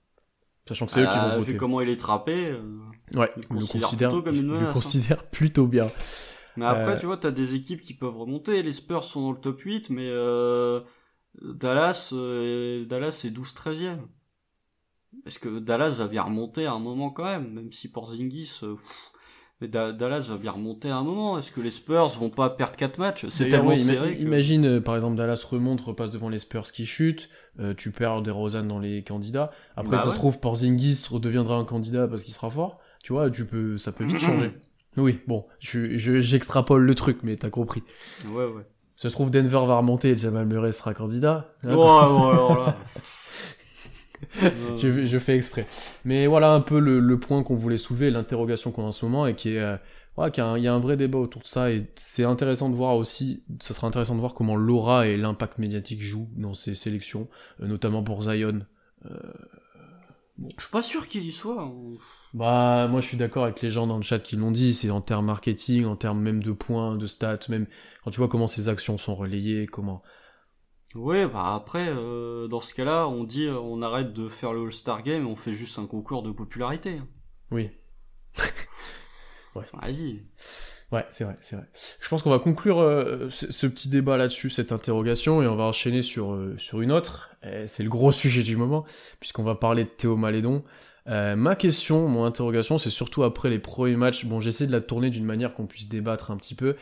Sachant que c'est eux qui vont vu voter. comment il est trappé. euh, Ouais, ils le considèrent, plutôt comme une ils le menace, hein. considèrent <laughs> plutôt bien. Mais après, Euh, tu vois, t'as des équipes qui peuvent remonter. Les Spurs sont dans le top 8, mais euh, Dallas, euh, Dallas est 12-13e. Est-ce que Dallas va bien remonter à un moment quand même, même si Porzingis, euh, pff, mais Da- Dallas va bien remonter à un moment. Est-ce que les Spurs vont pas perdre 4 matchs? C'est tellement ouais, ima- serré. que- Imagine, euh, par exemple, Dallas remonte, repasse devant les Spurs qui chutent, euh, tu perds des Rosanne dans les candidats. Après, Bah ça ouais. se trouve, Porzingis redeviendra un candidat parce qu'il sera fort. Tu vois, tu peux, ça peut vite changer. <clears throat> Oui, bon, je- je- j'extrapole le truc, mais t'as compris. Ouais, ouais. Ça se trouve, Denver va remonter et Jamal Murray sera candidat. Là. <laughs> je, je fais exprès. Mais voilà un peu le, le point qu'on voulait soulever, l'interrogation qu'on a en ce moment et qui est, euh, qu'il y a un- il y a un vrai débat autour de ça et c'est intéressant de voir aussi, ça sera intéressant de voir comment l'aura et l'impact médiatique jouent dans ces sélections, euh, notamment pour Zion. Je suis pas sûr qu'il y soit. hein. Bah, moi je suis d'accord avec les gens dans le chat qui l'ont dit, c'est en termes marketing, en termes même de points, de stats, même quand tu vois comment ces actions sont relayées, comment. Ouais, bah après, euh, dans ce cas-là, on dit euh, on arrête de faire le All-Star Game et on fait juste un concours de popularité. Oui. <laughs> Vas-y. Ouais, c'est vrai, c'est vrai. Je pense qu'on va conclure euh, ce, ce petit débat là-dessus, cette interrogation, et on va enchaîner sur, sur une autre. C'est le gros <laughs> sujet du moment, puisqu'on va parler de Théo Malédon. Ma question, mon interrogation, c'est surtout après les premiers matchs. Bon, j'essaie de la tourner d'une manière qu'on puisse débattre un petit peu.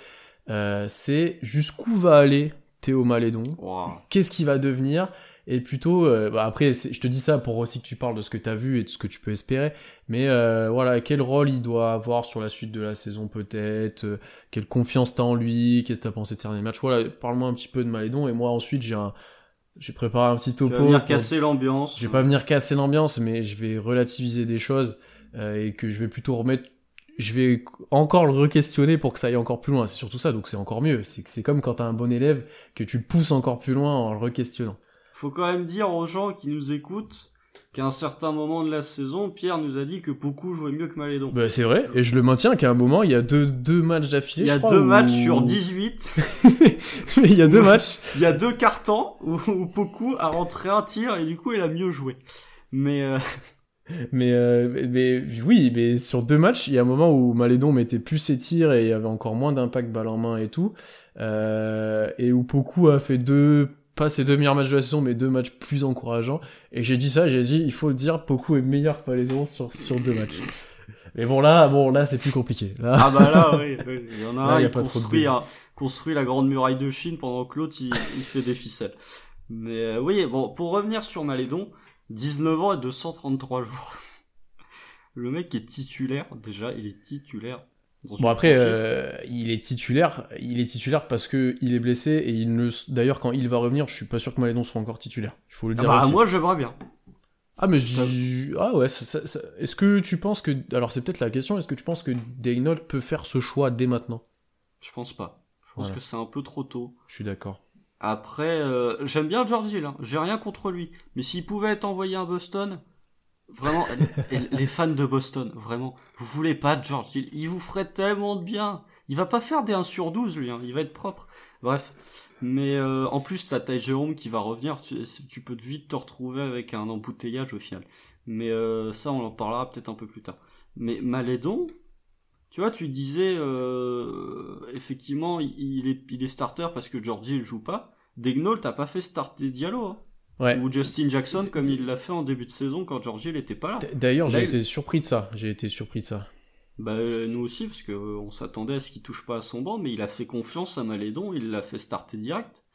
C'est jusqu'où va aller Théo Malédon Wow. Qu'est-ce qu'il va devenir? Et plutôt, euh, bah après, je te dis ça pour aussi que tu parles de ce que tu as vu et de ce que tu peux espérer. Mais euh, voilà, quel rôle il doit avoir sur la suite de la saison peut-être euh, Quelle confiance t'as en lui Qu'est-ce que t'as pensé de ces derniers matchs? Voilà, parle-moi un petit peu de Malédon. Et moi ensuite, j'ai un, j'ai préparé un petit topo. vas venir pour- casser l'ambiance. Je vais pas venir casser l'ambiance, mais je vais relativiser des choses et que je vais plutôt remettre je vais encore le re-questionner pour que ça aille encore plus loin. C'est surtout ça, donc c'est encore mieux. C'est comme quand t'as un bon élève que tu le pousses encore plus loin en le re-questionnant. Faut quand même dire aux gens qui nous écoutent qu'à un certain moment de la saison, Pierre nous a dit que beaucoup jouaient mieux que Malédon. Bah, c'est vrai, et je le maintiens qu'à un moment, il y a deux, deux matchs d'affilée. Il y a je crois, deux où- matchs sur 18. Mais <laughs> il y a deux matchs. Il y a deux cartons où, où Poku a rentré un tir et du coup il a mieux joué. Mais euh, Mais, euh, mais, oui, mais sur deux matchs, il y a un moment où Malédon mettait plus ses tirs et il y avait encore moins d'impact balle en main et tout. Euh, et où Poku a fait deux, pas ses deux meilleurs matchs de la saison, mais deux matchs plus encourageants. Et j'ai dit ça, j'ai dit, il faut le dire, Poku est meilleur que Malédon sur, sur deux matchs. Mais bon, là, bon, là, c'est plus compliqué. Là, ah bah là, oui, oui. il y en a Là, un, y a il pas trop de construit, débat. un- construit la grande muraille de Chine pendant que l'autre il, il fait des ficelles. Mais euh, oui, bon, pour revenir sur Malédon, 19 ans et 233 jours. Le mec est titulaire, déjà, il est titulaire. dans Bon après, euh, il est titulaire, il est titulaire parce que il est blessé et il ne. D'ailleurs, quand il va revenir, je suis pas sûr que Malédon soit encore titulaire. Il faut le Ah dire bah, aussi. moi j'aimerais bien. Ah mais je... ah ouais. ça- ça- ça- Est-ce que tu penses que alors c'est peut-être la question. Est-ce que tu penses que Daynol peut faire ce choix dès maintenant? Je pense pas. Je pense Voilà. que c'est un peu trop tôt. Je suis d'accord. Après, euh, j'aime bien George Hill, hein. j'ai rien contre lui. Mais s'il pouvait être envoyé à Boston, vraiment, <laughs> les fans de Boston, vraiment, vous voulez pas George Hill, il vous ferait tellement de bien. Il va pas faire des 1 sur 12 lui, hein. il va être propre. Bref. Mais euh, en plus, t'as Ty Jerome qui va revenir, tu, peux vite te retrouver avec un embouteillage au final. Mais euh, ça, on en parlera peut-être un peu plus tard. Mais Malédon, tu vois, tu disais, effectivement, il, est, starter parce que Georgie il joue pas. Degnol, t'as pas fait starter Diallo, hein. Ouais. Ou Justin Jackson comme il l'a fait en début de saison quand Georgie il était pas là. D'ailleurs, j'ai il- été surpris de ça. J'ai été surpris de ça. Bah nous aussi parce que euh, on s'attendait à ce qu'il touche pas à son banc, mais il a fait confiance à Malédon, il l'a fait starter direct.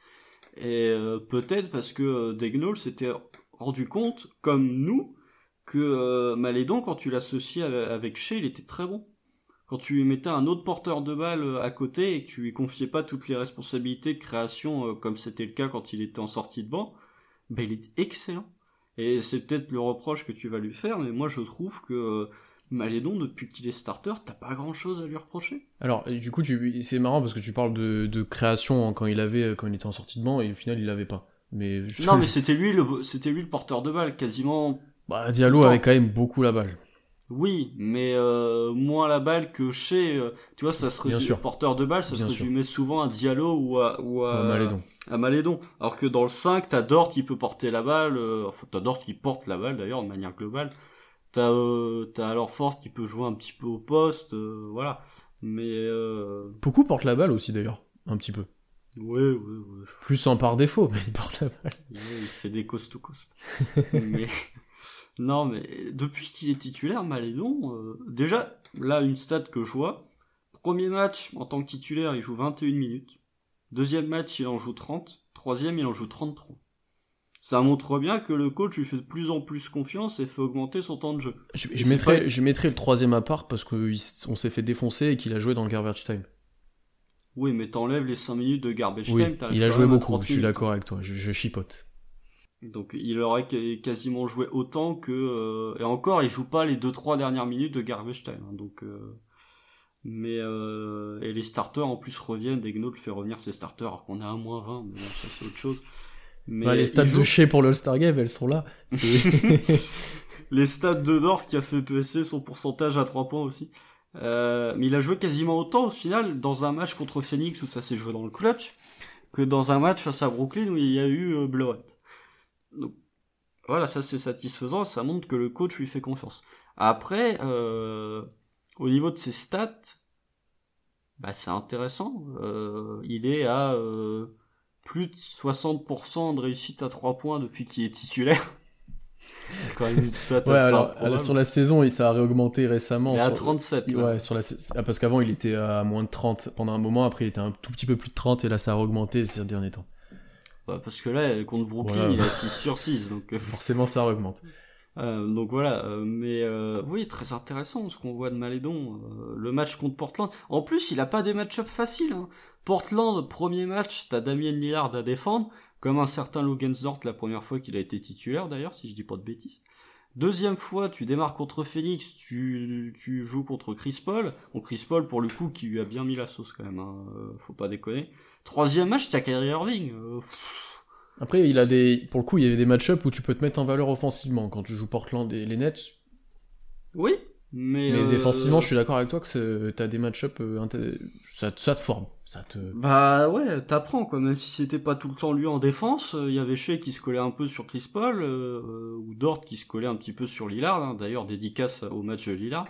Et euh, peut-être parce que euh, s'était rendu compte, comme nous, que euh, Malédon quand tu l'associais avec, avec Shea, il était très bon. Quand tu mettais un autre porteur de balle euh, à côté et que tu lui confiais pas toutes les responsabilités de création euh, comme c'était le cas quand il était en sortie de banc, ben il est excellent. Et c'est peut-être le reproche que tu vas lui faire, mais moi je trouve que euh, Malédon, depuis qu'il est starter, t'as pas grand chose à lui reprocher. Alors, du coup, tu... c'est marrant parce que tu parles de, de création hein, quand il avait, quand il était en sortie de banc et au final il l'avait pas. Mais je Non, <laughs> mais c'était lui le, c'était lui le porteur de balle, quasiment. bah, Diallo avait quand même beaucoup la balle. Oui, mais euh, moins la balle que chez. euh, tu vois, ça se Bien résume- sûr. porteur de balle, ça Bien se sûr. résumait souvent à Diallo ou à, ou à, Euh, Malédon. à Malédon. Alors que dans le 5, t'as Dort qui peut porter la balle, euh, enfin t'as Dort qui porte la balle d'ailleurs de manière globale. T'as euh, t'as alors Force qui peut jouer un petit peu au poste, euh, voilà. Mais euh, Beaucoup porte la balle aussi d'ailleurs, un petit peu. ouais, ouais, ouais. Plus en par défaut, mais il porte la balle. Ouais, il fait des coast to <laughs> mais non, mais depuis qu'il est titulaire, Malédon, euh, déjà là une stat que je vois. Premier match en tant que titulaire, il joue 21 minutes. Deuxième match, il en joue 30. Troisième, il en joue 33. Ça montre bien que le coach lui fait de plus en plus confiance et fait augmenter son temps de jeu. Je, mettrais, pas- je mettrais le troisième à part parce qu'on s'est fait défoncer et qu'il a joué dans le garbage time. Oui, mais t'enlèves les 5 minutes de garbage Oui, time. il a joué beaucoup, 30 je suis d'accord avec toi, je, je chipote. Donc il aurait qu- quasiment joué autant que euh, et encore il joue pas les 2-3 dernières minutes de garbage time. hein, donc euh, mais euh, et les starters en plus reviennent. Degnaud le fait revenir ses starters alors qu'on a un moins 20. Mais bon, ça c'est autre chose. Mais Ouais, les stats joue- de chez pour le All-Star Game, elles sont là. <laughs> Les stats de Dort qui a fait PSC son pourcentage à 3 points aussi. Euh, mais il a joué quasiment autant au final dans un match contre Phoenix où ça s'est joué dans le clutch que dans un match face à Brooklyn où il y a eu euh, blowout. Donc voilà, ça c'est satisfaisant, ça montre que le coach lui fait confiance. Après, euh, au niveau de ses stats, bah c'est intéressant. Euh, il est à euh, plus de 60% de réussite à 3 points depuis qu'il est titulaire. <laughs> c'est quand même une stat ouais, alors, alors, sur la saison, ça a réaugmenté récemment. Il est à sur- 37. là. Ouais, sur la... ah, parce qu'avant, il était à moins de 30 pendant un moment, après, il était un tout petit peu plus de 30, et là, ça a augmenté ces derniers temps. Ouais, parce que là, contre Brooklyn, Voilà. il à 6 sur 6. Donc, euh, Forcément, ça augmente. euh, donc voilà. euh, mais euh, oui, très intéressant ce qu'on voit de Malédon. euh, le match contre Portland. En plus, il a pas des match-up faciles. hein. Portland, premier match, t'as Damien Lillard à défendre, comme un certain Lugensdort la première fois qu'il a été titulaire d'ailleurs, si je dis pas de bêtises. Deuxième fois, tu démarres contre Phoenix, tu, tu joues contre Chris Paul. Bon, Chris Paul, pour le coup, qui lui a bien mis la sauce quand même, hein, faut pas déconner. Troisième match, t'as Kyrie Irving. Euh, Après, il a des, pour le coup, il y avait des match-ups où tu peux te mettre en valeur offensivement. Quand tu joues Portland et les Nets, oui, mais, mais euh, défensivement, je suis d'accord avec toi que t'as des match-up, euh, ça, ça te forme. Ça te... Bah ouais, t'apprends quoi, même si c'était pas tout le temps lui en défense, il y avait Shea qui se collait un peu sur Chris Paul, euh, ou Dort qui se collait un petit peu sur Lillard, hein. d'ailleurs dédicace au match de Lillard.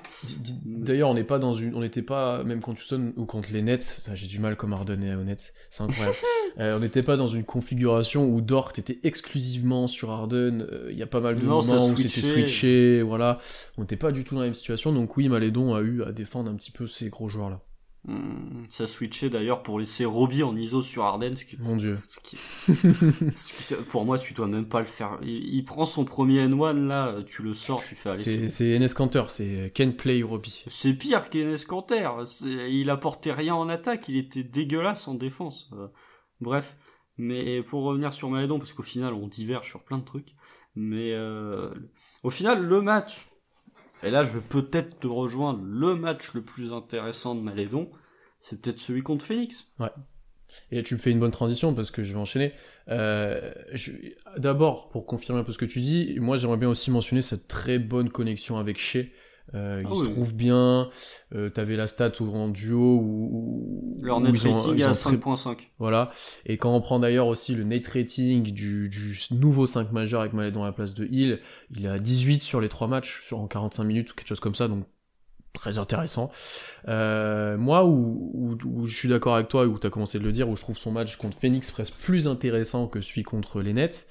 D'ailleurs on n'est pas dans une, on n'était pas, même contre Houston ou contre les Nets, j'ai du mal comme Harden et aux Nets, c'est incroyable, <laughs> on n'était pas dans une configuration où Dort était exclusivement sur Harden, il y a pas mal de Non, moments où c'était switché, voilà, on n'était pas du tout dans la même situation, donc oui Malédon a eu à défendre un petit peu ces gros joueurs là. Hmm, ça switchait d'ailleurs pour laisser Robbie en ISO sur Harden, ce qui, Mon dieu. ce qui- <laughs> ce qui- pour moi tu dois même pas le faire. Il, il prend son premier N1 là, tu le sors, tu fais aller. C'est, Enes Kanter, c'est Ken Play Robbie. C'est pire qu'Enes Kanter. C'est- Il apportait rien en attaque, il était dégueulasse en défense. Euh, bref. Mais pour revenir sur Malédon, parce qu'au final on diverge sur plein de trucs. Mais euh, au final, le match, et là je vais peut-être te rejoindre, le match le plus intéressant de Malédon, c'est peut-être celui contre Phoenix. Et là, tu me fais une bonne transition parce que je vais enchaîner. Euh, D'abord, pour confirmer un peu ce que tu dis, moi j'aimerais bien aussi mentionner cette très bonne connexion avec Shea. Euh, Ah ils se oui. trouvent bien. Euh, T'avais la stat où- en duo où, où- Leur où net ils ont- rating est à ont très- 5.5. Voilà. Et quand on prend d'ailleurs aussi le net rating du, du nouveau 5 majeur avec Malédon à la place de Hill, il est à 18 sur les 3 matchs sur, en 45 minutes ou quelque chose comme ça, donc très intéressant. Euh, moi, où, où, où je suis d'accord avec toi, où tu as commencé de le dire, où je trouve son match contre Phoenix presque plus intéressant que celui contre les Nets,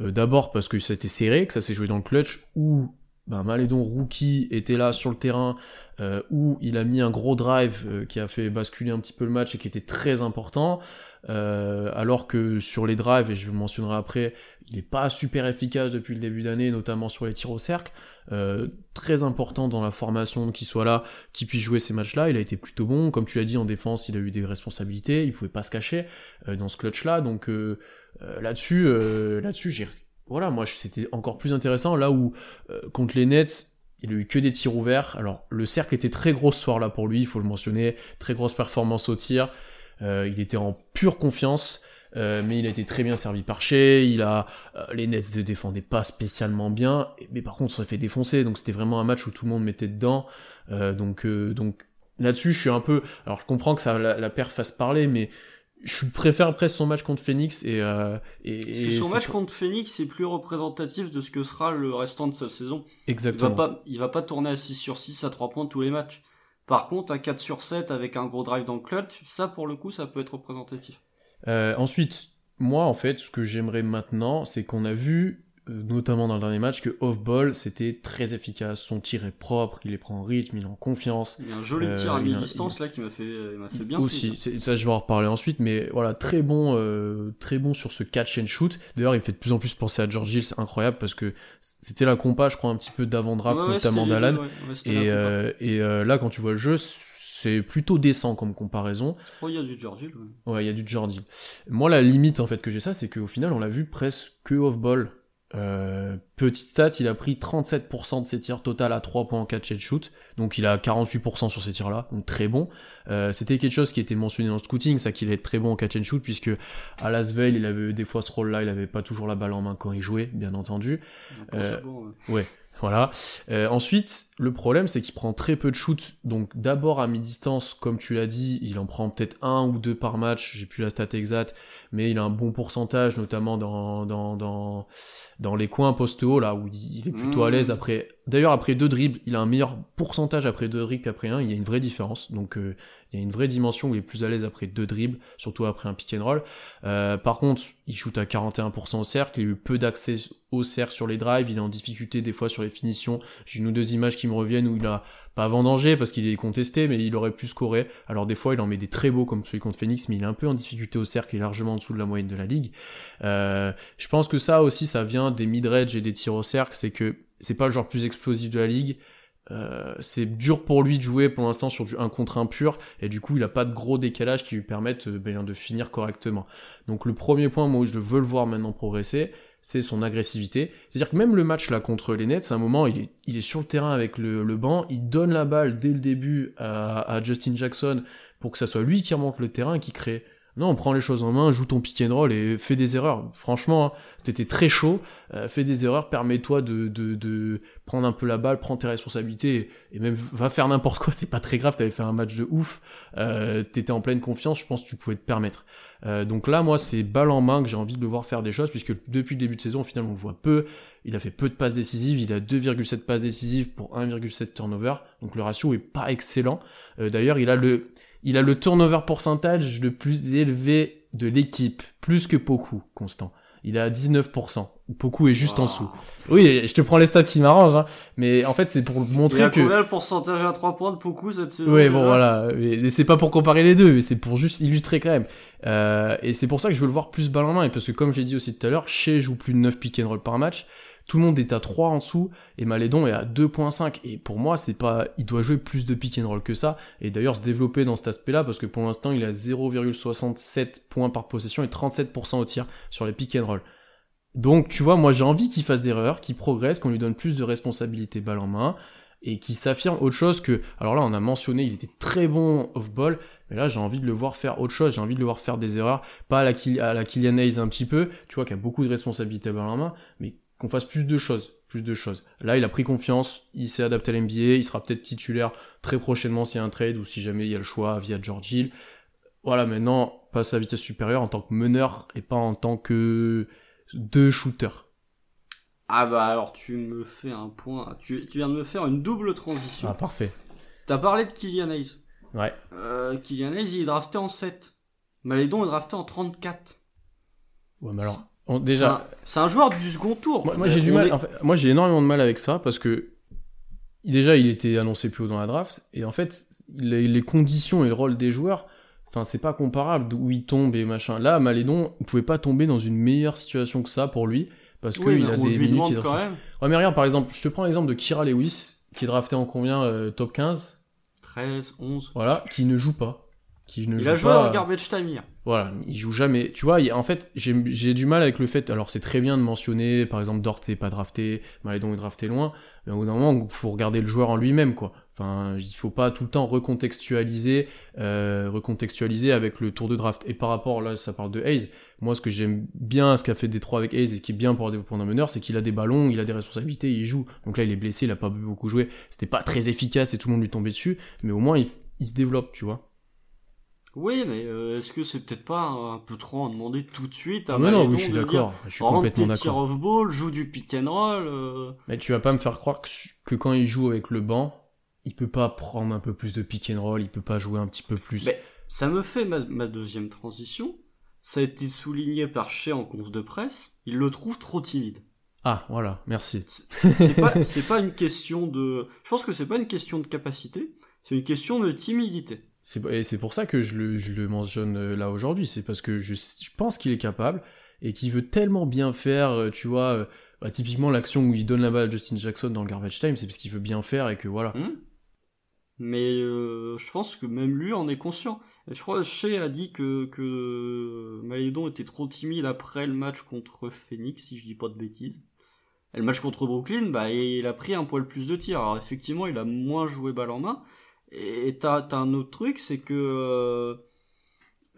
euh, d'abord parce que c'était serré, que ça s'est joué dans le clutch, où ben, Malédon rookie était là sur le terrain, euh, où il a mis un gros drive euh, qui a fait basculer un petit peu le match et qui était très important, euh, alors que sur les drives, et je le mentionnerai après, il n'est pas super efficace depuis le début d'année, notamment sur les tirs au cercle. Euh, très important dans la formation qu'il soit là, qu'il puisse jouer ces matchs-là. Il a été plutôt bon, comme tu l'as dit en défense, il a eu des responsabilités, il pouvait pas se cacher dans ce clutch-là. Donc là-dessus, là-dessus, j'ai voilà, moi c'était encore plus intéressant là où euh, contre les Nets. Il a eu que des tirs ouverts. Alors, le cercle était très gros ce soir-là pour lui, il faut le mentionner. Très grosse performance au tir. Euh, il était en pure confiance. Euh, mais il a été très bien servi par Shea, il a les Nets ne défendaient pas spécialement bien, mais par contre on s'est fait défoncer, donc c'était vraiment un match où tout le monde mettait dedans, donc donc là-dessus je suis un peu, alors je comprends que ça la, la fasse parler, mais je préfère presque son match contre Phoenix et euh, et, Parce que et son match contre Phoenix est plus représentatif de ce que sera le restant de sa saison. Il va exactement. pas, il va pas tourner à 6 sur 6 à 3 points tous les matchs. Par contre, à 4 sur 7 avec un gros drive dans le clutch, ça pour le coup, ça peut être représentatif. Euh, ensuite, moi, en fait, ce que j'aimerais maintenant, c'est qu'on a vu, notamment dans le dernier match, que off-ball, c'était très efficace. Son tir est propre, il les prend en rythme, il est en confiance. Il y a un joli Euh, tir à il a- mi-distance là qui m'a fait, fait bien Aussi, plaisir. ça je vais en reparler ensuite, mais voilà, très bon, euh, très bon sur ce catch and shoot. D'ailleurs, il me fait de plus en plus penser à George Hill, c'est incroyable parce que c'était la compa, je crois, un petit peu d'avant-draft, Ouais, notamment d'Alan. ouais. Ouais, Et, euh, et euh, là, quand tu vois le jeu, c'est plutôt décent comme comparaison. Oh, il y a du George Hill, ouais. Ouais, il y a du Jordi. Moi, la limite en fait que j'ai ça, c'est qu'au final, on l'a vu presque que off-ball. Euh, petite stat, il a pris 37% de ses tirs total à 3 points en catch and shoot, donc il a 48% sur ces tirs-là, donc très bon. Euh, C'était quelque chose qui était mentionné dans le scouting, ça qu'il est très bon en catch and shoot, puisque à Lasvel, il avait des fois ce rôle-là, il avait pas toujours la balle en main quand il jouait, bien entendu. Euh, souvent, ouais. Voilà. Euh, ensuite, le problème, c'est qu'il prend très peu de shoots. Donc, d'abord à mi-distance, comme tu l'as dit, il en prend peut-être un ou deux par match. J'ai plus la stat exacte, mais il a un bon pourcentage, notamment dans dans dans dans les coins post haut là où il est plutôt à Mmh. l'aise. Après, d'ailleurs, après deux dribbles, il a un meilleur pourcentage après deux dribbles qu'après un. Il y a une vraie différence. Donc, euh, il y a une vraie dimension où il est plus à l'aise après deux dribbles, surtout après un pick and roll. Euh, par contre, il shoot à 41% au cercle, il a eu peu d'accès au cercle sur les drives, il est en difficulté des fois sur les finitions. J'ai une ou deux images qui me reviennent où il a pas vendangé parce qu'il est contesté, mais il aurait pu scorer. Alors des fois, il en met des très beaux comme celui contre Phoenix, mais il est un peu en difficulté au cercle, il est largement en dessous de la moyenne de la ligue. Euh, je pense que ça aussi, ça vient des mid-range et des tirs au cercle, c'est que c'est pas le genre plus explosif de la ligue. euh, c'est dur pour lui de jouer pour l'instant sur du 1 contre 1 pur, et du coup il a pas de gros décalage qui lui permettent euh, ben, de finir correctement. Donc le premier point, moi où je veux le voir maintenant progresser, c'est son agressivité. C'est-à-dire que même le match là contre les Nets, à un moment, il est, sur le terrain avec le, banc, il donne la balle dès le début à, Justin Jackson pour que ça soit lui qui remonte le terrain, qui crée non, on prend les choses en main, joue ton pick and roll et fais des erreurs. Franchement, hein, t'étais très chaud, euh, fais des erreurs, permets-toi de, de, prendre un peu la balle, prends tes responsabilités et, même va faire n'importe quoi, <laughs> c'est pas très grave, t'avais fait un match de ouf, euh, t'étais en pleine confiance, je pense que tu pouvais te permettre. Euh, donc là, moi, c'est balle en main que j'ai envie de le voir faire des choses, puisque depuis le début de saison, finalement, on le voit peu, il a fait peu de passes décisives, il a 2,7 passes décisives pour 1,7 turnover, donc le ratio est pas excellent. D'ailleurs, il a le il a le turnover pourcentage le plus élevé de l'équipe, plus que Poku, Constant. Il est à 19%. Poku est juste en dessous. Oui, je te prends les stats qui m'arrangent, hein. mais en fait c'est pour montrer que... Il a combien le pourcentage à 3 points de Poku cette saison Oui, bon voilà, et c'est pas pour comparer les deux, mais c'est pour juste illustrer quand même. Euh, et c'est pour ça que je veux le voir plus balle en main, et parce que comme j'ai dit aussi tout à l'heure, Shea joue plus de 9 pick and roll par match, tout le monde est à 3 en dessous et Malédon est à 2.5. Et pour moi, c'est pas, il doit jouer plus de pick and roll que ça. Et d'ailleurs, se développer dans cet aspect-là parce que pour l'instant, il a 0,67 points par possession et 37% au tir sur les pick and roll. Donc, tu vois, moi, j'ai envie qu'il fasse des erreurs, qu'il progresse, qu'on lui donne plus de responsabilités balle en main et qu'il s'affirme autre chose que, alors là, on a mentionné, il était très bon off-ball, mais là, j'ai envie de le voir faire autre chose, j'ai envie de le voir faire des erreurs, pas à la, à la Kylian un petit peu, tu vois, qui a beaucoup de responsabilités balle en main, mais qu'on fasse plus de choses, plus de choses. Là, il a pris confiance, il s'est adapté à l'NBA, il sera peut-être titulaire très prochainement s'il y a un trade ou si jamais il y a le choix via George Hill. Voilà, maintenant, passe à vitesse supérieure en tant que meneur et pas en tant que deux shooters. Ah bah alors tu me fais un point, tu, tu viens de me faire une double transition. Ah parfait. T'as parlé de Kylian Hayes. Ouais. Euh, Kylian Hayes il est drafté en 7. Malédon est drafté en 34. Ouais mais alors déjà, c'est un, joueur du second tour. Moi, j'ai du mal. moi j'ai énormément de mal avec ça parce que déjà il était annoncé plus haut dans la draft et en fait les, conditions et le rôle des joueurs, enfin c'est pas comparable d'où il tombe et machin. Là Malédon, il pouvait pas tomber dans une meilleure situation que ça pour lui parce qu'il a des minutes. quand même. Ouais mais regarde par exemple, je te prends l'exemple de Kira Lewis qui est drafté en combien euh, top 15 13, 11. Voilà, qui ne joue pas qui ne il joue a joué pas... en garbage time hier. Voilà, il joue jamais. Tu vois, en fait, j'ai du mal avec le fait. Alors, c'est très bien de mentionner, par exemple, Dort est pas drafté, Malédon est drafté loin, mais au bout d'un moment, il faut regarder le joueur en lui-même, quoi. Enfin, il faut pas tout le temps recontextualiser, euh, recontextualiser avec le tour de draft. Et par rapport, là, ça parle de Hayes. Moi, ce que j'aime bien, ce qu'a fait Détroit avec Hayes et ce qui est bien pour, un meneur, c'est qu'il a des ballons, il a des responsabilités, il joue. Donc là, il est blessé, il a pas beaucoup joué. C'était pas très efficace et tout le monde lui tombait dessus, mais au moins, il, il se développe, tu vois. Oui, mais euh, est-ce que c'est peut-être pas un, peu trop en demander tout de suite à Non, non, oui, je suis d'accord. Je suis complètement d'accord. off ball, joue du pick and roll. Euh... Mais tu vas pas me faire croire que, que, quand il joue avec le banc, il peut pas prendre un peu plus de pick and roll, il peut pas jouer un petit peu plus. Mais ça me fait ma, ma deuxième transition. Ça a été souligné par Shea en conf de presse. Il le trouve trop timide. Ah, voilà, merci. C'est pas, <laughs> pas une question de. Je pense que c'est pas une question de capacité, c'est une question de timidité. C'est pour ça que je le, mentionne euh, là aujourd'hui. C'est parce que je, pense qu'il est capable et qu'il veut tellement bien faire, euh, tu vois. Euh, bah, typiquement, l'action où il donne la balle à Justin Jackson dans le garbage time, c'est parce qu'il veut bien faire et que voilà. Hmm. Mais je pense que même lui en est conscient. je crois que Shea a dit que, que était trop timide après le match contre Phoenix, si je dis pas de bêtises. Et le match contre Brooklyn, bah, il a pris un poil plus de tirs. Alors effectivement, il a moins joué balle en main, et t'as, un autre truc, c'est que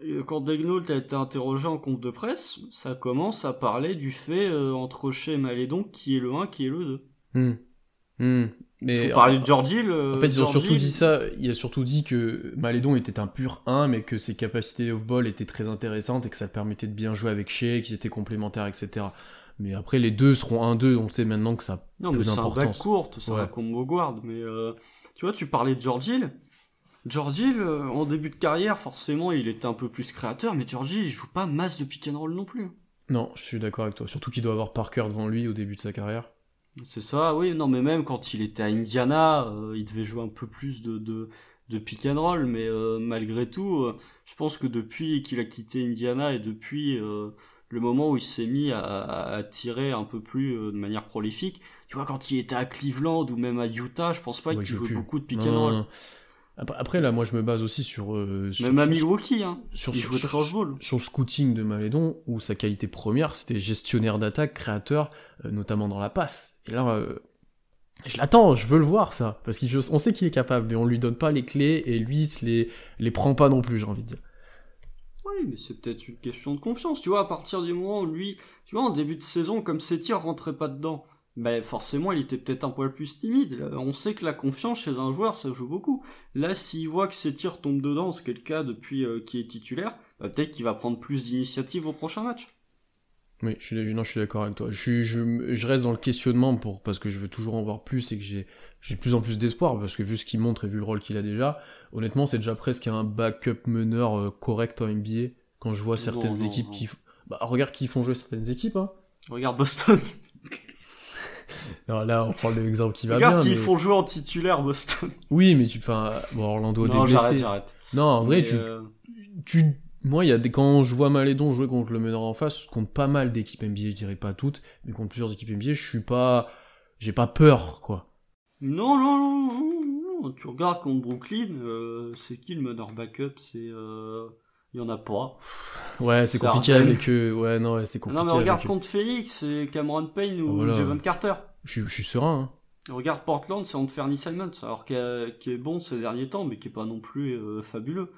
euh, quand Degnault a été interrogé en compte de presse, ça commence à parler du fait euh, entre Shea et Malédon qui est le 1, qui est le 2. Hmm. Hmm. Mais parlait de Hill. en fait, ils ont surtout dit ça. Il a surtout dit que Malédon était un pur 1, mais que ses capacités off-ball étaient très intéressantes et que ça permettait de bien jouer avec Shea, qu'ils étaient complémentaires, etc. Mais après, les deux seront 1-2. On sait maintenant que ça a non, peu d'importance. C'est un bac court, c'est un combo guard. Mais euh, tu vois, tu parlais de George Hill. George Hill, euh, en début de carrière, forcément, il était un peu plus créateur, mais George Hill, il joue pas masse de pick and roll non plus. Non, je suis d'accord avec toi. Surtout qu'il doit avoir Parker devant lui au début de sa carrière. C'est ça, oui. Non, mais même quand il était à Indiana, euh, il devait jouer un peu plus de, de, pick and roll, mais euh, malgré tout, je pense que depuis qu'il a quitté Indiana et depuis le moment où il s'est mis à, tirer un peu plus de manière prolifique. Tu vois, quand il était à Cleveland ou même à Utah, je pense pas qu'il jouait beaucoup de pick and roll. Après, là, moi, je me base aussi sur. Euh, sur Même à Milwaukee, hein. Sur, sur, sur, le scouting de Malédon, où sa qualité première, c'était gestionnaire d'attaque, créateur, euh, notamment dans la passe. Et là, euh, je l'attends, je veux le voir, ça. Parce qu'on sait qu'il est capable, mais on lui donne pas les clés, et lui, il les, les prend pas non plus, j'ai envie de dire. Oui, mais c'est peut-être une question de confiance, tu vois, à partir du moment où lui, tu vois, en début de saison, comme ses tirs rentraient pas dedans, ben forcément il était peut-être un poil plus timide. On sait que la confiance chez un joueur ça joue beaucoup. Là s'il voit que ses tirs tombent dedans, ce qui est le cas depuis euh, qu'il est titulaire, bah, peut-être qu'il va prendre plus d'initiative au prochain match. Oui, je suis, non, je suis d'accord avec toi. Je, je, je, reste dans le questionnement pour, parce que je veux toujours en voir plus et que j'ai, j'ai de plus en plus d'espoir parce que vu ce qu'il montre et vu le rôle qu'il a déjà, honnêtement, c'est déjà presque un backup meneur euh, correct en NBA. Quand je vois certaines équipes qui, bah, regarde qui font jouer certaines équipes, hein. Regarde Boston. <laughs> non, là, on prend l'exemple qui va bien. Regarde qu'ils font jouer en titulaire Boston. <laughs> Oui, mais tu, enfin, bon, Orlando non, j'arrête, j'arrête. Non, en vrai, tu, euh, tu, moi, il y a des, quand je vois Malédon jouer contre le meneur en face, contre pas mal d'équipes NBA, je dirais pas toutes, mais contre plusieurs équipes NBA, je suis pas, j'ai pas peur, quoi. Non, non, non, non, non. tu regardes contre Brooklyn, euh, c'est qui le meneur backup? C'est, euh, il y en a pas. Ouais, c'est compliqué avec eux. Ouais, non, c'est compliqué. Non, mais regarde contre Phoenix, c'est Cameron Payne ou Javon Carter. Je, je, suis serein. Hein. Regarde Portland, c'est Anthony Simons, alors qui est bon ces derniers temps, mais qui est pas non plus euh, fabuleux.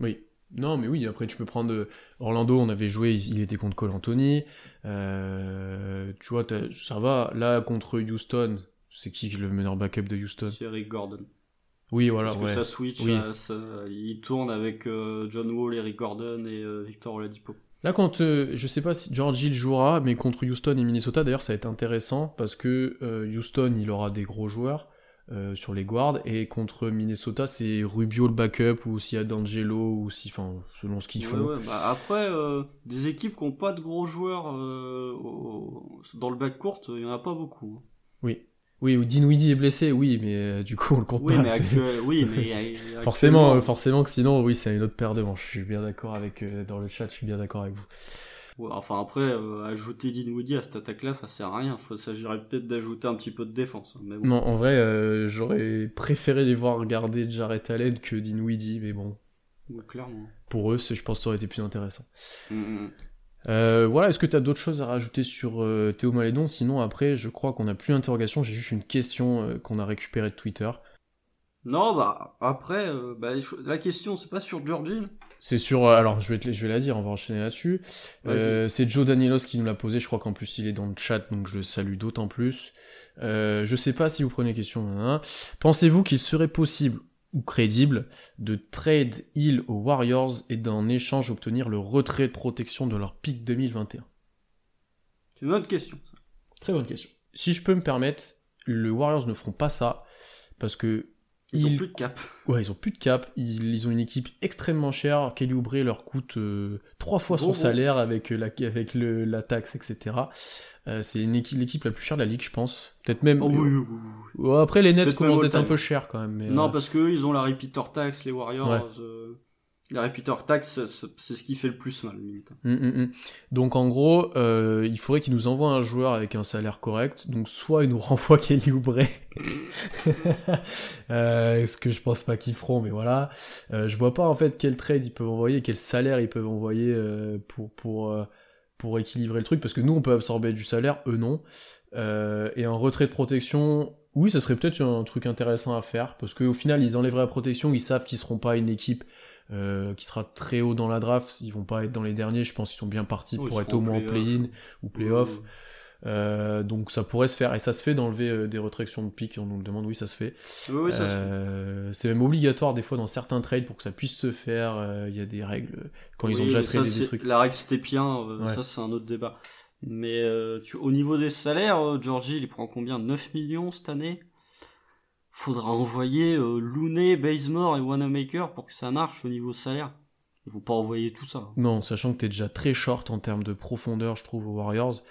Oui. Non, mais oui, après tu peux prendre euh, Orlando, on avait joué, il, était contre Cole Anthony. Euh, tu vois, ça va. Là, contre Houston, c'est qui le meneur backup de Houston? C'est Eric Gordon. Oui, voilà. Parce que ça switch, il tourne avec euh, John Wall, Eric Gordon et euh, Victor Oladipo. Là, quand euh, je sais pas si George Hill jouera, mais contre Houston et Minnesota, d'ailleurs, ça va être intéressant parce que Houston, il aura des gros joueurs sur les guards et contre Minnesota, c'est Rubio le backup ou s'il y a D'Angelo ou si, enfin, selon ce qu'ils font. Bah, après, des équipes qui n'ont pas de gros joueurs dans le backcourt, il y en a pas beaucoup. Hein. Oui. Oui, ou Dinwiddie est blessé, oui, mais euh, du coup on le compte oui, pas. Mais oui, mais <laughs> forcément, forcément que sinon, oui, c'est une autre paire de manches. Je suis bien d'accord avec euh, dans le chat, je suis bien d'accord avec vous. enfin après, euh, ajouter Dinwiddie à cette attaque-là, ça sert à rien. Il s'agirait peut-être d'ajouter un petit peu de défense. Hein, non, en vrai, j'aurais préféré les voir regarder Jarrett Allen que Dinwiddie, mais bon. clairement. Pour eux, je pense que ça aurait été plus intéressant. Mm, mm, mm. Euh, voilà, est-ce que tu as d'autres choses à rajouter sur euh, Théo Malédon? Sinon, après, je crois qu'on n'a plus d'interrogation, j'ai juste une question euh, qu'on a récupérée de Twitter. Non, bah, après, bah, la question, c'est pas sur Georgie C'est sur. alors, je vais, je vais la dire, on va enchaîner là-dessus. c'est Joe Danielos qui nous l'a posé, je crois qu'en plus il est dans le chat, donc je le salue d'autant plus. je sais pas si vous prenez question. Hein. Pensez-vous qu'il serait possible ou crédible de trade Hill aux Warriors et d'en échange obtenir le retrait de protection de leur pick 2021 C'est une bonne question. Très bonne question. Si je peux me permettre, les Warriors ne feront pas ça parce que ils, ont plus de cap. Ouais, ils ont plus de cap. Ils, ont une équipe extrêmement chère. Kelly Oubre leur coûte euh, trois fois son salaire avec, euh, la, avec le, la taxe, etc. Euh, c'est l'équipe la plus chère de la ligue, je pense. Peut-être même. Oh, après, les Nets commencent à être un peu chers quand même. non, parce qu'eux, ils ont la repeater tax, les Warriors. La repeater tax, c'est ce qui fait le plus mal, limite. Mm, mm, mm. Donc en gros, euh, il faudrait qu'ils nous envoient un joueur avec un salaire correct. Donc soit ils nous <laughs> renvoient Kelly Oubre, <laughs> euh, ce que je pense pas qu'ils feront, mais voilà. Euh, je vois pas en fait quel trade ils peuvent envoyer, quel salaire ils peuvent envoyer euh, pour pour pour équilibrer le truc, parce que nous on peut absorber du salaire, eux non. et un retrait de protection, oui, ça serait peut-être un truc intéressant à faire, parce qu'au final ils enlèveraient la protection, ils savent qu'ils seront pas une équipe euh, qui sera très haut dans la draft. Ils vont pas être dans les derniers, je pense qu'ils sont bien partis pour être au moins en play-in ou play-off. Euh, donc ça pourrait se faire. Et ça se fait d'enlever euh, des retractions de pics on nous le demande. Oui ça se fait. Oui, c'est même obligatoire des fois dans certains trades pour que ça puisse se faire. Il y a des règles quand ils ont déjà tradé des trucs. la règle c'était bien ça c'est un autre débat. Mais tu, au niveau des salaires Georgie il prend combien? 9 millions cette année? Faudra envoyer euh, Looney, Bazemore et Wanamaker pour que ça marche au niveau salaire. Il faut pas envoyer tout ça. Non, sachant que tu es déjà très short en termes de profondeur, je trouve, aux Warriors.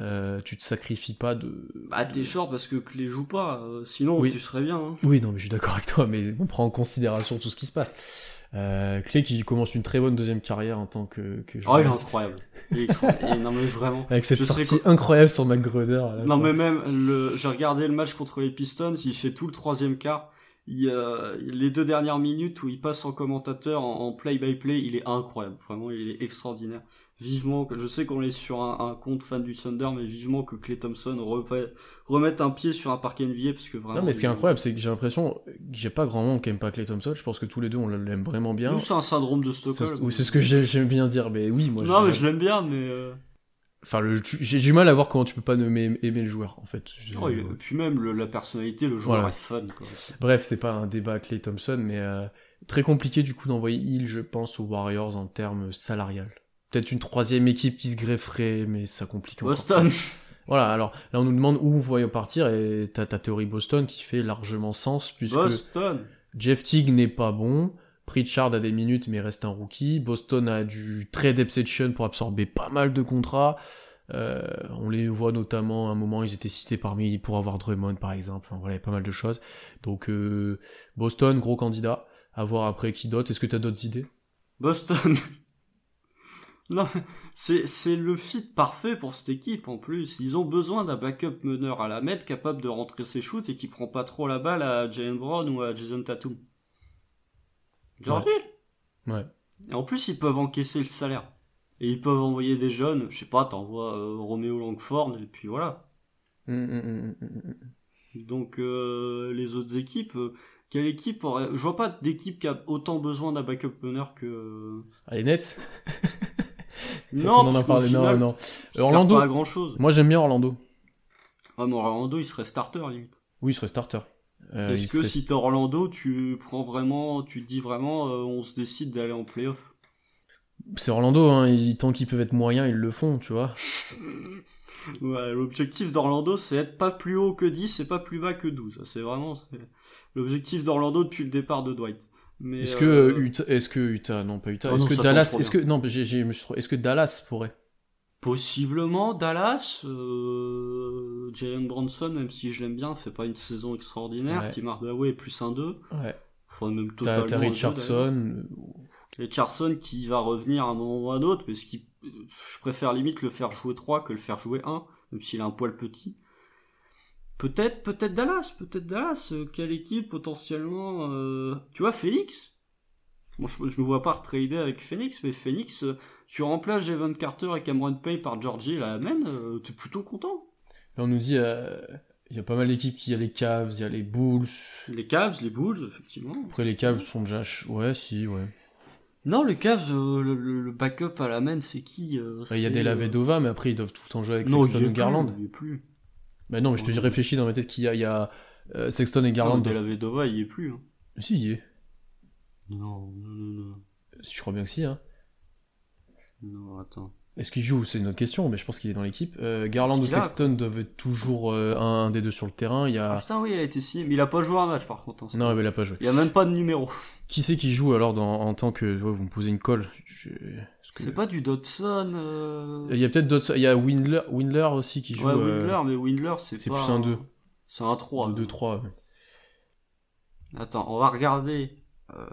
euh, tu te sacrifies pas de. Bah, t'es short parce que Clé joue pas, euh, sinon Oui. tu serais bien. Hein. Oui, non, mais je suis d'accord avec toi, mais on prend en considération tout ce qui se passe. Euh, Clé qui commence une très bonne deuxième carrière en tant que, que Oh, il est incroyable. Il est extraordinaire. Non, mais vraiment. Avec cette Je serais sortie incroyable sur McGruder. Non, mais même, le... j'ai regardé le match contre les Pistons, il fait tout le troisième quart. Il, a les deux dernières minutes où il passe en commentateur en en play-by-play, il est incroyable. Vraiment, il est extraordinaire. Vivement que, je sais qu'on est sur un, un compte fan du Thunder, mais vivement que Clay Thompson remette un pied sur un parquet NBA parce que vraiment. Non, mais ce qui est il- incroyable, c'est que j'ai l'impression que j'ai pas grand monde qui aime pas Clay Thompson. Je pense que tous les deux, on l'aime vraiment bien. Nous, c'est un syndrome de Stockholm. c'est ce que j'ai- j'aime bien dire, mais oui, moi. non, mais je l'aime bien, mais. euh, Enfin, le- j'ai du mal à voir comment tu peux pas aimer, aimer le joueur, en fait. Oh, il- Et puis même le- la personnalité, le joueur Voilà. est fun. Quoi. Bref, c'est pas un débat Clay Thompson, mais euh, très compliqué du coup d'envoyer Hill, je pense, aux Warriors en termes salarial. Peut-être une troisième équipe qui se grefferait, mais ça complique encore. Boston. Voilà, alors là on nous demande où vous voyez partir, et t'as ta théorie Boston qui fait largement sens, puisque Boston. Jeff Teague n'est pas bon, Pritchard a des minutes mais reste un rookie, Boston a du trade exception pour absorber pas mal de contrats, Euh, on les voit notamment à un moment ils étaient cités parmi pour avoir Drummond par exemple, enfin, voilà il y a pas mal de choses. Donc euh, Boston gros candidat, à voir après qui d'autre, est-ce que t'as d'autres idées? Boston. <laughs> non, <laughs> c'est, c'est le fit parfait pour cette équipe en plus. Ils ont besoin d'un backup meneur à la mettre capable de rentrer ses shoots et qui prend pas trop la balle à Jalen Brown ou à Jason Tatum. George Hill. Ouais. Et en plus, ils peuvent encaisser le salaire. Et ils peuvent envoyer des jeunes, je sais pas, t'envoies euh, Roméo Langford et puis voilà. Hum, hum, hum. Donc euh, les autres équipes, euh, quelle équipe aurait... Je vois pas d'équipe qui a autant besoin d'un backup meneur que... Ah, les Nets <laughs> Non, On en a parce parlé, non, final, non. ça sert Orlando, pas à grand chose. moi j'aime bien Orlando. Ouais, mais Orlando, il serait starter, limite. Oui, il serait starter. Euh, Est-ce que serait- si t'es Orlando, tu prends vraiment, tu te dis vraiment, euh, on se décide d'aller en playoff? C'est Orlando, hein, ils- tant qu'ils peuvent être moyens, ils le font, tu vois. <laughs> Ouais, l'objectif d'Orlando, c'est être pas plus haut que 10 et pas plus bas que 12. C'est vraiment l'objectif d'Orlando depuis le départ de Dwight. Mais Est-ce que euh, euh, Utah, est-ce que Utah, non pas Utah, Oh est-ce que Dallas, est-ce que non, j'ai, j'ai- est-ce que Dallas pourrait? Possiblement Dallas, euh, Jalen Bronson, même si je l'aime bien, fait pas une saison extraordinaire. Ouais. Tim Hardaway est plus un 2. Ouais. Enfin, même totalement t'as. Richardson. Richardson qui va revenir à un moment ou à un autre, parce que je préfère limite le faire jouer 3 que le faire jouer 1, même s'il est un poil petit. Peut-être, peut-être Dallas, peut-être Dallas. euh, quelle équipe potentiellement euh, Tu vois, Phoenix? Je, me vois pas retrader avec Phoenix, mais Phoenix, euh, tu remplaces Javon Carter et Cameron Payne par Georgie la euh, t'es plutôt content. Là, on nous dit, euh, il y a pas mal d'équipes qui, il y a les Cavs, il y a les Bulls. Les Cavs, les Bulls, effectivement. Après les Cavs sont déjà, ouais, si, ouais. Non, les Cavs, euh, le, backup à la main, c'est qui euh, Il y a des Lavedova, mais après ils doivent tout le temps jouer avec Non, Sexton ou Garland. il plus. Bah non, mais je te dis, réfléchis dans ma tête qu'il y a, il y a euh, Sexton et Garland. Non, doivent- Delavedova, il y est plus. Hein. Si, il y est. Non, non, non, non. Je crois bien que si, hein. Non, attends. Est-ce qu'il joue C'est une autre question, mais je pense qu'il est dans l'équipe. Euh, Garland ou a, Sexton doivent être toujours euh, un, un des deux sur le terrain. Il y Ah a. putain, oui, il a été signé, mais il a pas joué un match par contre. hein, non, mais il a pas joué. Il y a même pas de numéro. Qui c'est qui joue alors dans, en tant que. ouais, vous me posez une colle. Je- est-ce que- C'est pas du Dodson. Euh... Il y a peut-être d'autres. Il y a Windler, Windler aussi qui joue. Ouais, Windler, mais Windler, c'est c'est plus un 2. C'est un 3. un 2-3. ouais. Attends, on va regarder. Euh,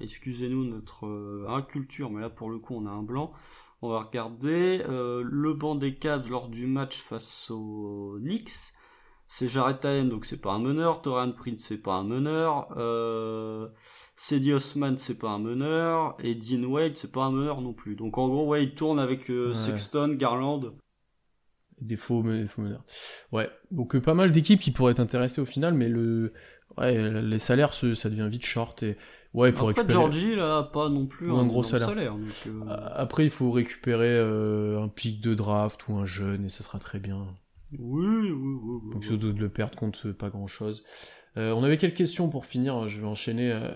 Excusez-nous notre euh, inculture, mais là pour le coup on a un blanc. On va regarder euh, le banc des Cavs lors du match face aux Knicks. C'est Jared Allen, donc c'est pas un meneur. Torian Prince, c'est pas un meneur. Euh, Cedi Osman, c'est pas un meneur. Et Dean Wade, c'est pas un meneur non plus. Donc en gros, ouais, il tourne avec euh, Ouais. Sexton, Garland. Des faux, mais faux meneurs. Ouais. Donc euh, pas mal d'équipes qui pourraient être intéressées au final, mais le. Ouais, les salaires, ça devient vite short. Et... Ouais, il faut Après, récupérer. Georgie, là, pas non plus un un, gros énorme salaire. donc, euh, Après, il faut récupérer euh, un pic de draft ou un jeune, et ça sera très bien. Oui, oui, oui. oui, Donc surtout de le perdre contre pas grand chose. on avait quelques questions pour finir, je vais enchaîner. euh,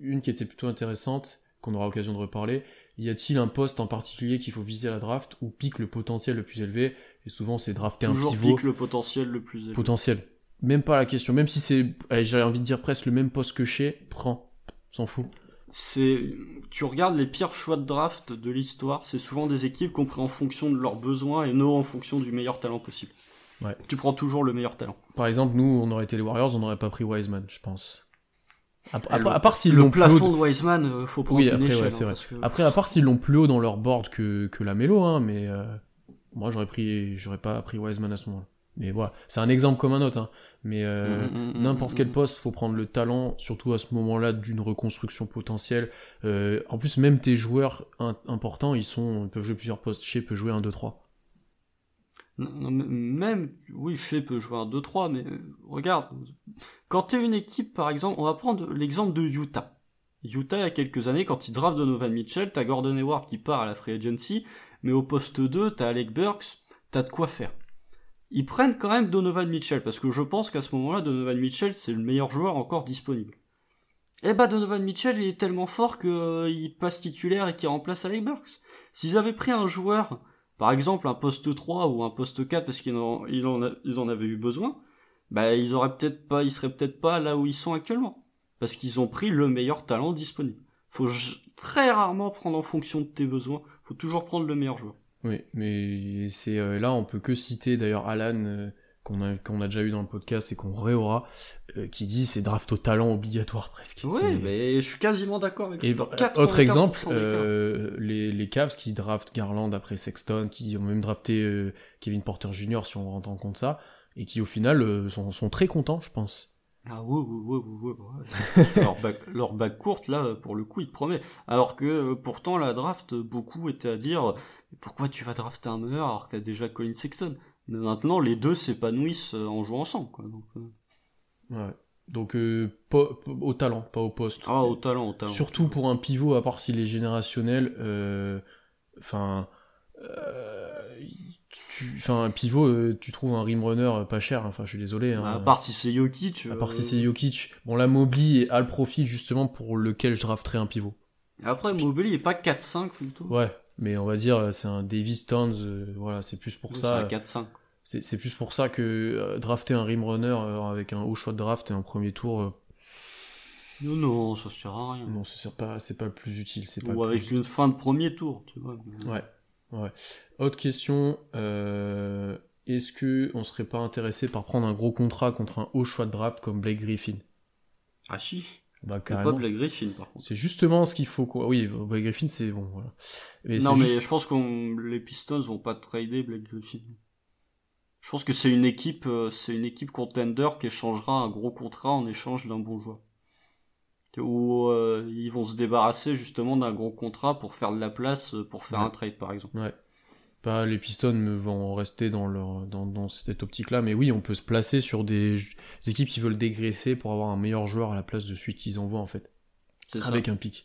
une qui était plutôt intéressante, qu'on aura l'occasion de reparler. Y a-t-il un poste en particulier qu'il faut viser à la draft ou pique le potentiel le plus élevé? Et souvent c'est drafter Toujours un pivot pique le potentiel le plus élevé. potentiel. Même pas la question, même si c'est, j'avais envie de dire presque le même poste que chez, prends, s'en fout. c'est tu regardes les pires choix de draft de l'histoire, c'est souvent des équipes qu'on prend en fonction de leurs besoins et non en fonction du meilleur talent possible. Ouais. Tu prends toujours le meilleur talent. Par exemple, nous, on aurait été les Warriors, on n'aurait pas pris Wiseman, je pense. À, à- Le- à part s'ils l'ont plus plafond haut, de Wiseman, euh, faut prendre Oui, une après, ouais, échelle, c'est hein, que- après, à part s'ils l'ont plus haut dans leur board que, que la Mélo, hein, mais euh, moi j'aurais pris, j'aurais pas pris Wiseman à ce moment-là. Mais voilà, c'est un exemple comme un autre. Hein. Mais euh, Mm, mm, mm, n'importe quel poste, faut prendre le talent, surtout à ce moment-là d'une reconstruction potentielle. Euh, en plus, même tes joueurs importants, ils sont, ils peuvent jouer plusieurs postes. Shea peut jouer un 2-3. Non, non, mais même, oui, Shea peut jouer un 2-3, mais euh, regarde, quand t'es une équipe, par exemple, on va prendre l'exemple de Utah. Utah, il y a quelques années, quand ils draftent Donovan Mitchell, t'as Gordon Hayward qui part à la free agency, mais au poste 2, t'as Alec Burks, t'as de quoi faire. Ils prennent quand même Donovan Mitchell, parce que je pense qu'à ce moment-là, Donovan Mitchell, c'est le meilleur joueur encore disponible. Eh bah, Donovan Mitchell, il est tellement fort qu'il passe titulaire et qu'il remplace Alec Burks. S'ils avaient pris un joueur par exemple un poste 3 ou un poste 4 parce qu'ils en, avaient eu besoin, bah ils auraient peut-être pas, ils seraient peut-être pas là où ils sont actuellement parce qu'ils ont pris le meilleur talent disponible. Faut très rarement prendre en fonction de tes besoins, faut toujours prendre le meilleur joueur. Oui, mais c'est euh, là, on peut que citer d'ailleurs Alan, euh, qu'on a, qu'on a déjà eu dans le podcast et qu'on réaura, euh, qui dit c'est draft au talent obligatoire presque. Oui, mais je suis quasiment d'accord avec Et bah, 95% autre exemple, euh, les, les Cavs qui draftent Garland après Sexton, qui ont même drafté euh, Kevin Porter Jr. si on rentre en compte ça, et qui au final euh, sont, sont très contents, je pense. Ah ouais, ouais, ouais, ouais, ouais, que leur bac, <laughs> leur bac courte, là, pour le coup, il te promet. Alors que, pourtant, la draft, beaucoup étaient à dire, pourquoi tu vas drafter un meilleur alors que t'as déjà Colin Sexton? Mais maintenant, les deux s'épanouissent euh, en jouant ensemble, quoi. Donc, euh, Ouais. Donc euh, pas- au talent, pas au poste. Ah, au talent, au talent. Surtout pour un pivot, à part s'il est générationnel, enfin, enfin un pivot, tu trouves un rim runner pas cher. Enfin, je suis désolé. hein. À part si c'est Jokic. À part si c'est Jokic. Bon, la Mobley a le profil justement pour lequel je drafterais un pivot. Après, Mobley est pas 4-5 plutôt. Ouais, mais on va dire euh, c'est un Davis Towns, euh, voilà, c'est plus pour Oui, ça. c'est 4-5. C'est plus pour ça que euh, drafter un rim runner euh, avec un haut choix de draft et un premier tour, euh, Non, non, ça sert à rien. non, pas, c'est pas le plus utile. C'est Ou avec une fin de premier tour, tu vois. Ouais, ouais. Autre question, euh, est-ce que on serait pas intéressé par prendre un gros contrat contre un haut choix de draft comme Blake Griffin? Ah si. Bah carrément. Pas Blake Griffin, par contre. C'est justement ce qu'il faut quoi. Oui, Blake Griffin c'est bon voilà. Mais non, mais juste- je pense que les Pistons vont pas trader Blake Griffin. Je pense que c'est une équipe, euh, c'est une équipe contender qui échangera un gros contrat en échange d'un bon joueur. Ou euh, ils vont se débarrasser justement d'un gros contrat pour faire de la place euh, pour faire Ouais. un trade par exemple. Ouais. Pas les Pistons vont rester dans leur dans, dans cette optique-là, mais oui, on peut se placer sur des, des équipes qui veulent dégraisser pour avoir un meilleur joueur à la place de celui qu'ils envoient en fait, C'est ça. avec un pic.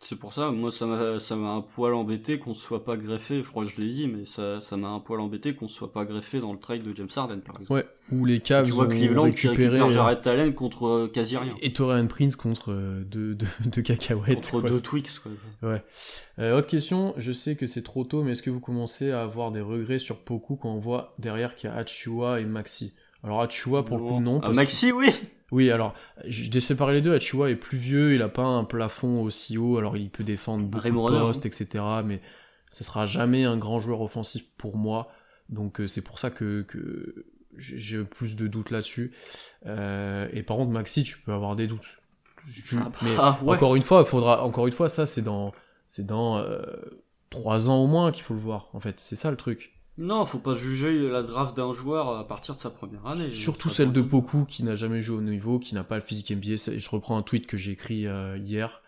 C'est pour ça, moi ça m'a ça m'a un poil embêté qu'on se soit pas greffé, je crois que je l'ai dit, mais ça ça m'a un poil embêté qu'on se soit pas greffé dans le trade de James Harden par exemple. Ouais. Ou les Cavs tu vois Cleveland qui récupéré récupère euh, Jared Allen contre euh, quasi rien. et Torian Prince contre euh, deux, deux, <laughs> deux cacahuètes. Contre quoi. deux Twix quoi. Euh, autre question, je sais que c'est trop tôt, mais est-ce que vous commencez à avoir des regrets sur Poku quand on voit derrière qu'il y a Achua et Maxi? Alors Achua pour le coup non. Ah, Maxi que- Oui, alors je je séparé les deux. Achua est plus vieux, il a pas un plafond aussi haut, alors il peut défendre beaucoup Raymond de postes, etc. Mais ce sera jamais un grand joueur offensif pour moi. Donc euh, c'est pour ça que, que j'ai j'ai plus de doutes là-dessus. Euh, et par contre Maxi, tu peux avoir des doutes. Tu- Ah bah, mais ouais. encore une fois, il faudra encore une fois ça c'est dans c'est dans euh, trois ans au moins qu'il faut le voir. En fait, c'est ça le truc. Non, faut pas juger la draft d'un joueur à partir de sa première année. Surtout celle de Poku qui n'a jamais joué au niveau, qui n'a pas le physique NBA. Je reprends un tweet que j'ai écrit euh, hier,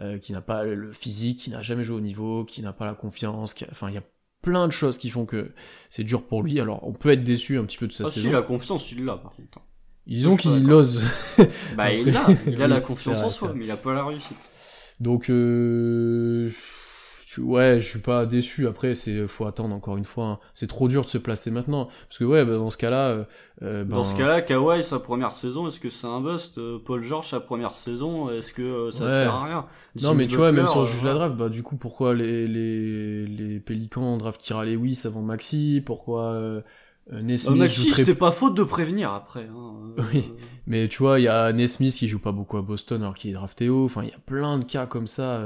euh, qui n'a pas le physique, qui n'a jamais joué au niveau, qui n'a pas la confiance. qui a- Enfin, il y a plein de choses qui font que c'est dur pour lui. Alors, on peut être déçu un petit peu de sa Ah si, saison. la confiance, il l'a par contre. Disons suis pas qu'il ose. <laughs> Bah il l'a, il a la confiance en soi, mais il a pas la réussite. Donc, euh, tu- ouais, je suis pas déçu. Après, c'est faut attendre encore une fois. hein. C'est trop dur de se placer maintenant, parce que ouais, bah, dans ce cas-là, euh, euh, Dans ben, ce cas-là, Kawhi, sa première saison, est-ce que c'est un bust? Euh, Paul George, sa première saison, est-ce que euh, ça Ouais. sert à rien? Non, mais tu vois, même euh, le juge la draft, bah, du coup, pourquoi les, les, les Pélicans draft Kira Lewis avant Maxi? Pourquoi euh, Euh, Nesmith Maxi, c'était pas faute de prévenir après. Hein. Oui, mais tu vois, il y a Nesmith qui joue pas beaucoup à Boston alors qu'il est drafté haut. Enfin, il y a plein de cas comme ça.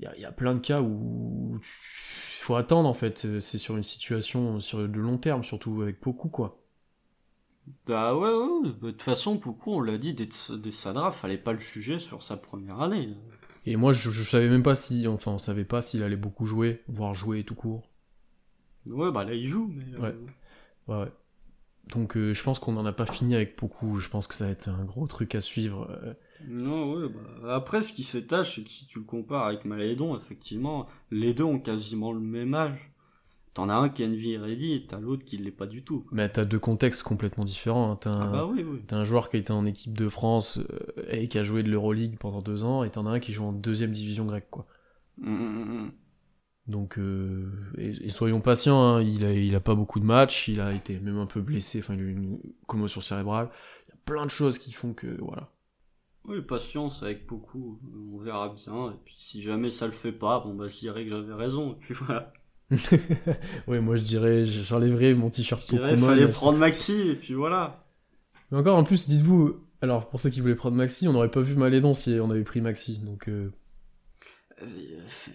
Il y, a, plein de cas où il faut attendre en fait. C'est sur une situation sur de long terme, surtout avec beaucoup quoi. Bah ouais, ouais, de toute façon, beaucoup on l'a dit, dès, dès sa draft, fallait pas le juger sur sa première année. Et moi, je, savais même pas si, enfin, on savait pas s'il allait beaucoup jouer, voire jouer tout court. Ouais, bah là, il joue, mais... Euh, ouais, ouais, Donc, euh, je pense qu'on n'en a pas fini avec beaucoup, je pense que ça va être un gros truc à suivre. Euh. Non, ouais, bah... Après, ce qui fait tâche, c'est que si tu le compares avec Malédon, effectivement, les deux ont quasiment le même âge. T'en as un qui a une vie ready et t'as l'autre qui l'est pas du tout. Mais t'as deux contextes complètement différents. Hein. T'as un, ah bah As un joueur qui a été en équipe de France euh, et qui a joué de l'Euroleague pendant deux ans, et t'en as un qui joue en deuxième division grecque, quoi. Hum, hum, hum, Donc, euh, et, soyons patients, hein. il, a, il a pas beaucoup de matchs, il a été même un peu blessé, enfin, il a eu une commotion cérébrale. Il y a plein de choses qui font que, voilà. Oui, patience avec beaucoup, on verra bien. Et puis si jamais ça le fait pas, bon bah je dirais que j'avais raison. Et puis voilà. <laughs> ouais, moi je dirais, j'enlèverais mon t-shirt Pokémon. Il fallait prendre Maxi, et puis voilà. Mais encore, en plus, dites-vous, alors pour ceux qui voulaient prendre Maxi, on n'aurait pas vu Malédon si on avait pris Maxi, donc... Euh... euh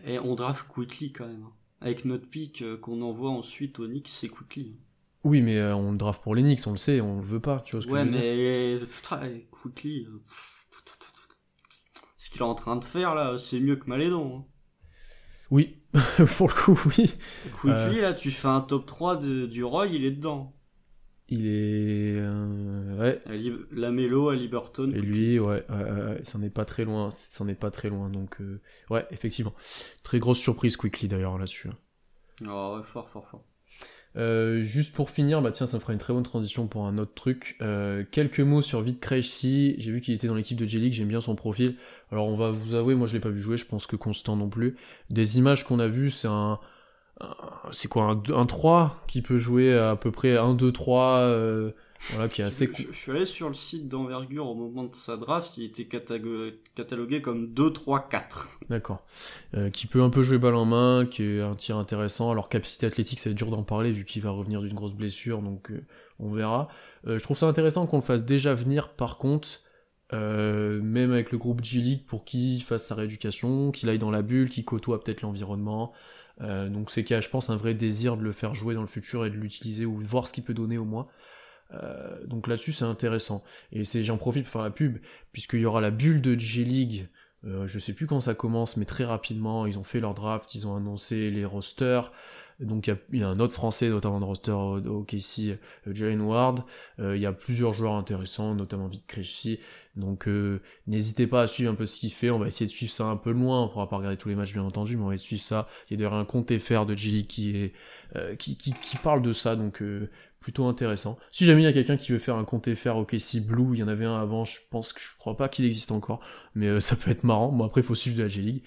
et on draft Quickly quand même. Hein. Avec notre pick euh, qu'on envoie ensuite au Knicks, c'est Quickly. Oui, mais on le draft pour les Knicks, on le sait, on le veut pas, tu vois ce que ouais, mais putain, Quickly... Ce qu'il est en train de faire là, c'est mieux que Malédon. Hein. Oui, <laughs> pour le coup, oui. Quickly, euh, là, tu fais un top 3 de, du Roy, il est dedans. Il est. Euh, ouais. La Mélo, à Liberton. Et lui, ouais, ça n'est pas très loin. Ça n'est pas très loin. Donc, euh, ouais, effectivement. Très grosse surprise, Quickly, d'ailleurs, là-dessus. Oh, ouais, fort, fort, fort. Euh, juste pour finir, bah tiens, ça me fera une très bonne transition pour un autre truc. Euh, quelques mots sur Vid Krejci. J'ai vu qu'il était dans l'équipe de J-League, j'aime bien son profil. Alors on va vous avouer, moi je l'ai pas vu jouer, je pense que Constant non plus. Des images qu'on a vues, c'est un, c'est quoi un, un, 3 qui peut jouer à, peu près 1 2 3 voilà, qui est assez je, je, suis allé sur le site d'envergure au moment de sa draft, il était catalogué comme 2, 3, 4. D'accord. Euh, qui peut un peu jouer balle en main, qui est un tir intéressant. Alors, capacité athlétique, c'est dur d'en parler vu qu'il va revenir d'une grosse blessure, donc euh, on verra. Euh, je trouve ça intéressant qu'on le fasse déjà venir, par contre, même avec le groupe G-League, pour qu'il fasse sa rééducation, qu'il aille dans la bulle, qu'il côtoie peut-être l'environnement. donc c'est qu'il y a, je pense, un vrai désir de le faire jouer dans le futur et de l'utiliser ou de voir ce qu'il peut donner au moins. Euh, donc là-dessus c'est intéressant. Et c'est j'en profite pour faire la pub, puisqu'il y aura la bulle de J-League, euh, je sais plus quand ça commence, mais très rapidement, ils ont fait leur draft, ils ont annoncé les rosters. Donc il y, a un autre français, notamment de roster au euh, Jalen Ward. Il y a plusieurs joueurs intéressants, notamment Vic Krejci. Donc n'hésitez pas à suivre un peu ce qu'il fait. On va essayer de suivre ça un peu loin. On pourra pas regarder tous les matchs bien entendu, mais on va suivre ça. Il y a d'ailleurs un compte FR de J-League qui qui, qui, qui, parle de ça. Donc plutôt intéressant. Si jamais il y a quelqu'un qui veut faire un compte FR au KC Blue, il y en avait un avant, je pense que je crois pas qu'il existe encore, mais euh, ça peut être marrant. Bon après il faut suivre de la G-League.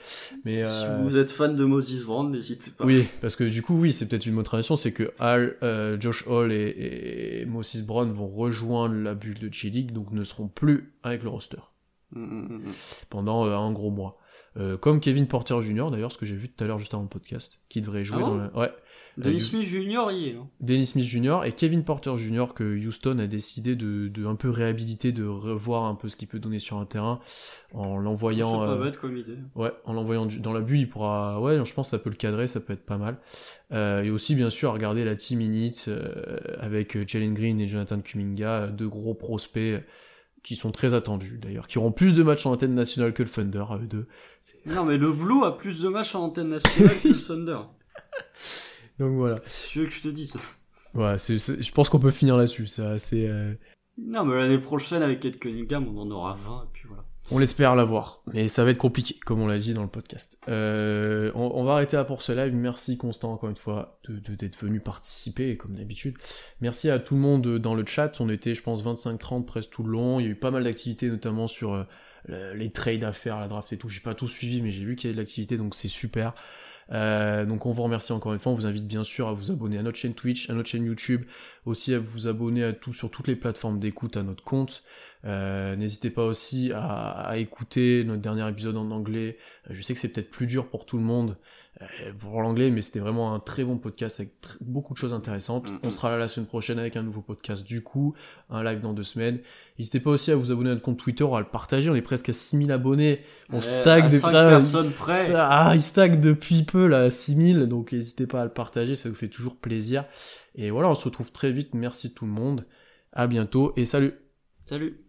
Mais si euh, vous êtes fan de Moses Brown, n'hésitez pas. Oui, parce que du coup oui, c'est peut-être une autre tradition, c'est que Al, euh, Josh Hall et, Moses Brown vont rejoindre la bulle de G-League, donc ne seront plus avec le roster. Mm, mm, mm, pendant un gros mois. Comme Kevin Porter Jr. d'ailleurs, ce que j'ai vu tout à l'heure juste avant le podcast, qui devrait jouer ah dans le... Ouais, Dennis Smith Jr. y est. Hein. Dennis Smith Jr. et Kevin Porter Jr. que Houston a décidé de, de un peu réhabiliter, de revoir un peu ce qu'il peut donner sur un terrain en l'envoyant. C'est pas euh, bête comme idée. Ouais, en l'envoyant dans la bulle, il pourra. Ouais, je pense que ça peut le cadrer, ça peut être pas mal. Euh, et aussi bien sûr regarder la team init euh, avec Jalen Green et Jonathan Kuminga, deux gros prospects qui sont très attendus d'ailleurs, qui auront plus de matchs en antenne nationale que le Thunder à eux deux. Non mais le Blue a plus de matchs en antenne nationale que le Thunder. <laughs> Donc voilà. C'est ce que je te dis. Ça. Ouais, je pense qu'on peut finir là-dessus. C'est assez. Euh, non, mais l'année prochaine, avec Ed Cunningham, on en aura 20, et puis voilà. On l'espère l'avoir, mais ça va être compliqué, comme on l'a dit dans le podcast. Euh, on, va arrêter là pour ce live. Merci Constant encore une fois de d'être venu participer, comme d'habitude. Merci à tout le monde dans le chat. On était, je pense, 25-30 presque tout le long. Il y a eu pas mal d'activités, notamment sur euh, les trades à faire, la draft et tout. J'ai pas tout suivi, mais j'ai vu qu'il y avait de l'activité, donc c'est super. Euh, donc on vous remercie encore une fois, on vous invite bien sûr à vous abonner à notre chaîne Twitch, à notre chaîne YouTube, aussi à vous abonner à tout sur toutes les plateformes d'écoute, à notre compte. N'hésitez pas aussi à, écouter notre dernier épisode en anglais. Je sais que c'est peut-être plus dur pour tout le monde, euh, pour l'anglais, mais c'était vraiment un très bon podcast avec beaucoup de choses intéressantes. On sera là la semaine prochaine avec un nouveau podcast du coup, un live dans deux semaines. N'hésitez pas aussi à vous abonner à notre compte Twitter, à le partager. On est presque à 6000 abonnés. On stagne depuis... personnes près. Ah, il stagne depuis peu là, à 6000. Donc n'hésitez pas à le partager, ça vous fait toujours plaisir. Et voilà, on se retrouve très vite. Merci tout le monde. À bientôt et salut. Salut.